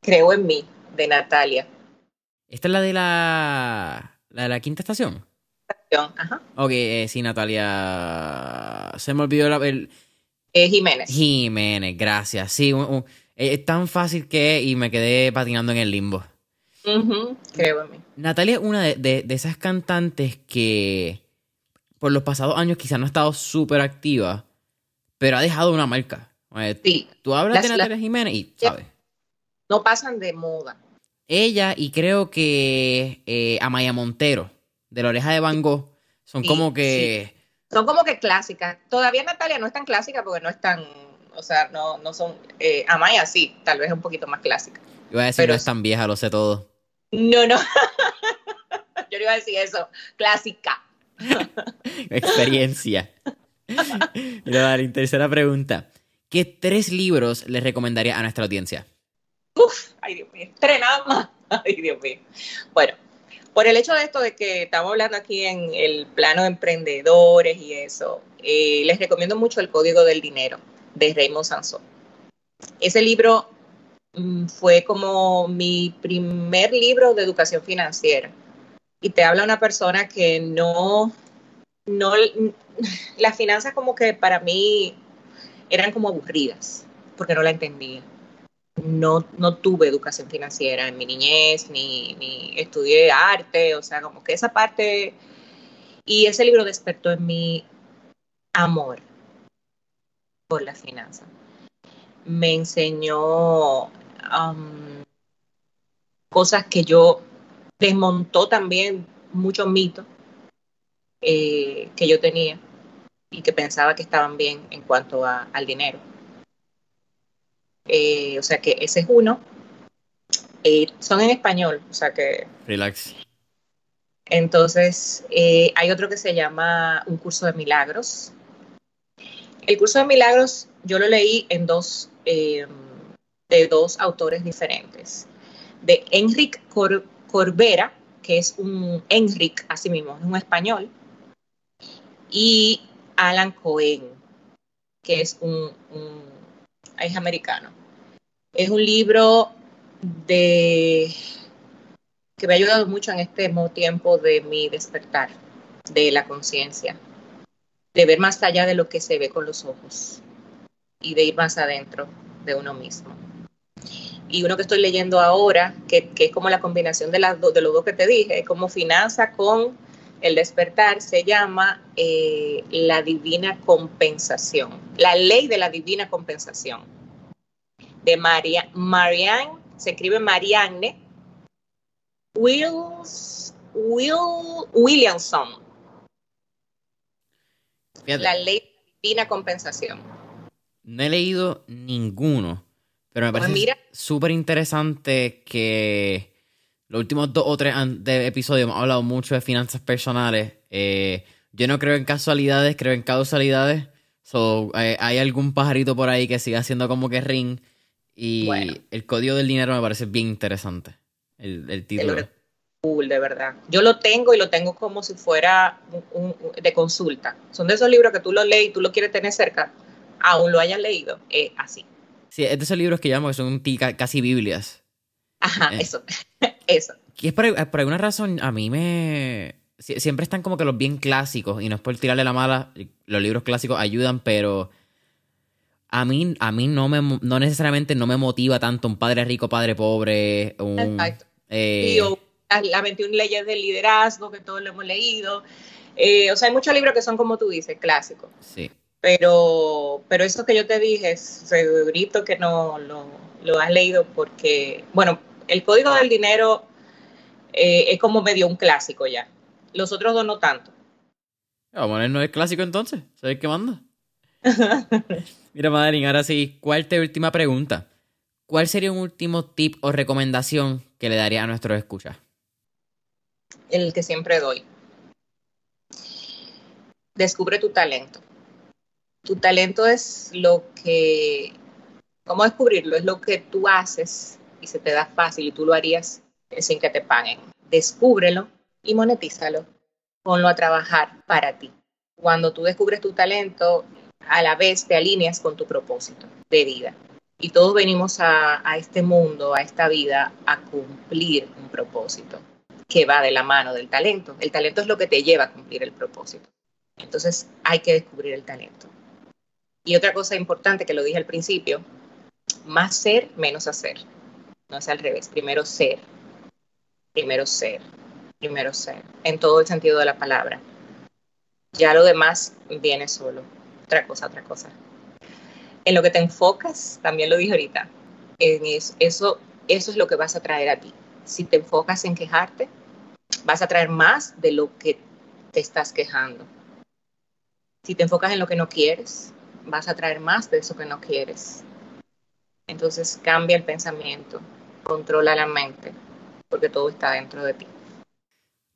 Creo en mí, de Natalia. ¿Esta es la de la, la de la quinta estación? Estación, ajá. Ok, eh, sí, Natalia. Se me olvidó el. Eh, Jiménez. Jiménez, gracias. Sí, un, es tan fácil que y me quedé patinando en el limbo. Creo en mí. Natalia es una de, esas cantantes que por los pasados años quizás no ha estado súper activa, pero ha dejado una marca. Eh, sí. Tú hablas de Natalia Jiménez y, ¿sabes? No pasan de moda. Ella y creo que eh, Amaya Montero, de la oreja de Van Gogh, son como que... Son como que clásicas. Todavía Natalia no es tan clásica porque no es tan o sea, no, no son, eh, Amaya sí, tal vez un poquito más clásica. Iba a decir, pero no es tan vieja, lo sé todo. No, no, yo no iba a decir eso, clásica. Experiencia. y la tercera pregunta. ¿Qué tres libros les recomendaría a nuestra audiencia? Uf, ay Dios mío, tres nada más. Ay Dios mío. Bueno, por el hecho de esto de que estamos hablando aquí en el plano de emprendedores y eso, eh, les recomiendo mucho el Código del Dinero de Raymond Sansón. Ese libro mm, fue como mi primer libro de educación financiera. Y te habla una persona que no, no, las finanzas como que para mí eran como aburridas, porque no la entendía. No, no tuve educación financiera en mi niñez, ni, ni estudié arte, o sea, como que esa parte, y ese libro despertó en mi amor por la finanza. Me enseñó um, cosas que yo desmontó también muchos mitos eh, que yo tenía y que pensaba que estaban bien en cuanto al dinero. Eh, o sea que ese es uno. Eh, son en español, o sea que... Relax. Entonces, hay otro que se llama Un curso de milagros, el curso de milagros yo lo leí en dos, eh, de dos autores diferentes. De Enric Corbera, que es un Enric, así mismo, es un español, y Alan Cohen, que es un, es americano. Es un libro de que me ha ayudado mucho en este tiempo de mi despertar de la conciencia de ver más allá de lo que se ve con los ojos y de ir más adentro de uno mismo. Y uno que estoy leyendo ahora, que, es como la combinación de, las de los dos que te dije, como finanza con El despertar se llama eh, la divina compensación, la ley de la divina compensación. De Maria, Marianne, se escribe Marianne Wills, Will, Williamson. La ley de la compensación. No he leído ninguno, pero me pues parece súper interesante que los últimos dos o tres episodios hemos hablado mucho de finanzas personales. Eh, yo no creo en casualidades, creo en causalidades. So, eh, hay algún pajarito por ahí que siga haciendo como que ring. Y el código del dinero me parece bien interesante. El, el título. Cool, de verdad. Yo lo tengo y lo tengo como si fuera de consulta. Son de esos libros que tú lo lees y tú lo quieres tener cerca, aún lo hayas leído, eh, así. Sí, es de esos libros que llamo que son casi Biblias. Ajá, eh. eso. eso. Y es por, alguna razón, a mí me. Siempre están como que los bien clásicos, y no es por tirarle la mala, los libros clásicos ayudan, pero a mí, a mí no, me, no necesariamente no me motiva tanto un padre rico, padre pobre, un... Exacto. Eh, las, 21 leyes del liderazgo, que todos lo hemos leído. Eh, o sea, hay muchos libros que son, como tú dices, clásicos. Sí. Pero, pero eso que yo te dije, segurito que no lo, lo has leído porque, bueno, el código del dinero eh, es como medio un clásico ya. Los otros dos no tanto. Vamos a no es clásico entonces. ¿Sabes qué manda? Mira, Madeline, ahora sí, ¿cuál te última pregunta? ¿Cuál sería un último tip o recomendación que le daría a nuestros escuchas? El que siempre doy. Descubre tu talento. Tu talento es lo que, ¿cómo descubrirlo? Es lo que tú haces y se te da fácil y tú lo harías sin que te paguen. Descúbrelo y monetízalo. Ponlo a trabajar para ti. Cuando tú descubres tu talento, a la vez te alineas con tu propósito de vida. Y todos venimos a, a este mundo, a esta vida, a cumplir un propósito que va de la mano del talento. El talento es lo que te lleva a cumplir el propósito. Entonces hay que descubrir el talento. Y otra cosa importante que lo dije al principio, más ser, menos hacer no es al revés, primero ser, primero ser, primero ser, en todo el sentido de la palabra. Ya lo demás viene solo, otra cosa, otra cosa. En lo que te enfocas, también lo dije ahorita, en eso, eso, eso es lo que vas a traer a ti. Si te enfocas en quejarte, vas a traer más de lo que te estás quejando. Si te enfocas en lo que no quieres, vas a traer más de eso que no quieres. Entonces cambia el pensamiento, controla la mente, porque todo está dentro de ti.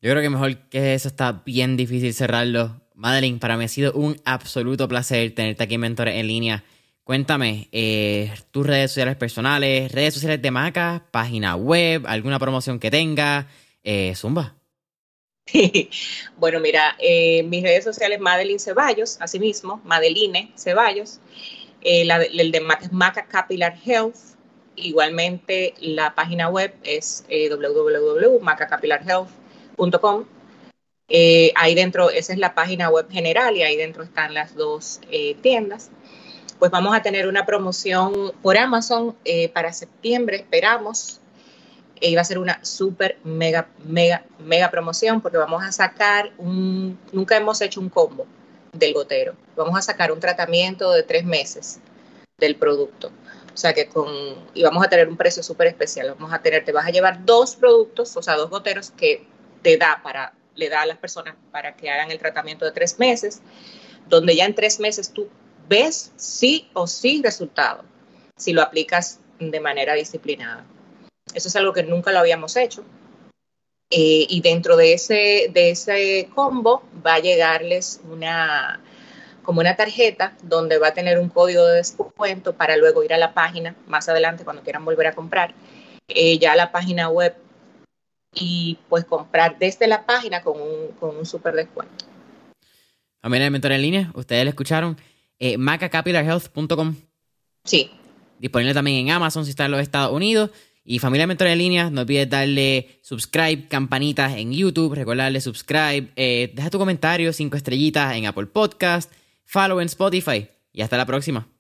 Yo creo que mejor que eso está bien difícil cerrarlo. Madeline, para mí ha sido un absoluto placer tenerte aquí en en línea. Cuéntame, eh, tus redes sociales personales, redes sociales de Maca, página web, alguna promoción que tenga, eh, Zumba. bueno, mira, eh, mis redes sociales Madeline Ceballos, asimismo, Madeline Ceballos, eh, el de Maca Capilar Health, Igualmente, la página web es eh, www.macacapilarhealth.com. Eh, ahí dentro, esa es la página web general y ahí dentro están las dos eh, tiendas. Pues vamos a tener una promoción por Amazon para septiembre, esperamos. Y va a ser una súper, mega, mega, mega promoción porque vamos a sacar un, nunca hemos hecho un combo del gotero. Vamos a sacar un tratamiento de tres meses del producto. O sea que con, y vamos a tener un precio súper especial. Vamos a tener, te vas a llevar dos productos, o sea, dos goteros que te da para, le da a las personas para que hagan el tratamiento de tres meses, donde ya en tres meses tú ves sí o sí resultado, si lo aplicas de manera disciplinada. Eso es algo que nunca lo habíamos hecho. Eh, y dentro de ese, de ese combo va a llegarles una, como una tarjeta donde va a tener un código de descuento para luego ir a la página más adelante cuando quieran volver a comprar, eh, ya la página web y pues comprar desde la página con un, con un super descuento. Familia de Mentor en línea, ustedes lo escucharon, eh, macacapitalhealth.com. Sí. Disponible también en Amazon si está en los Estados Unidos. Y familia Mentor en línea, no olvides darle subscribe, campanitas en YouTube, recordarle subscribe, eh, deja tu comentario, cinco estrellitas en Apple Podcast follow en Spotify y hasta la próxima.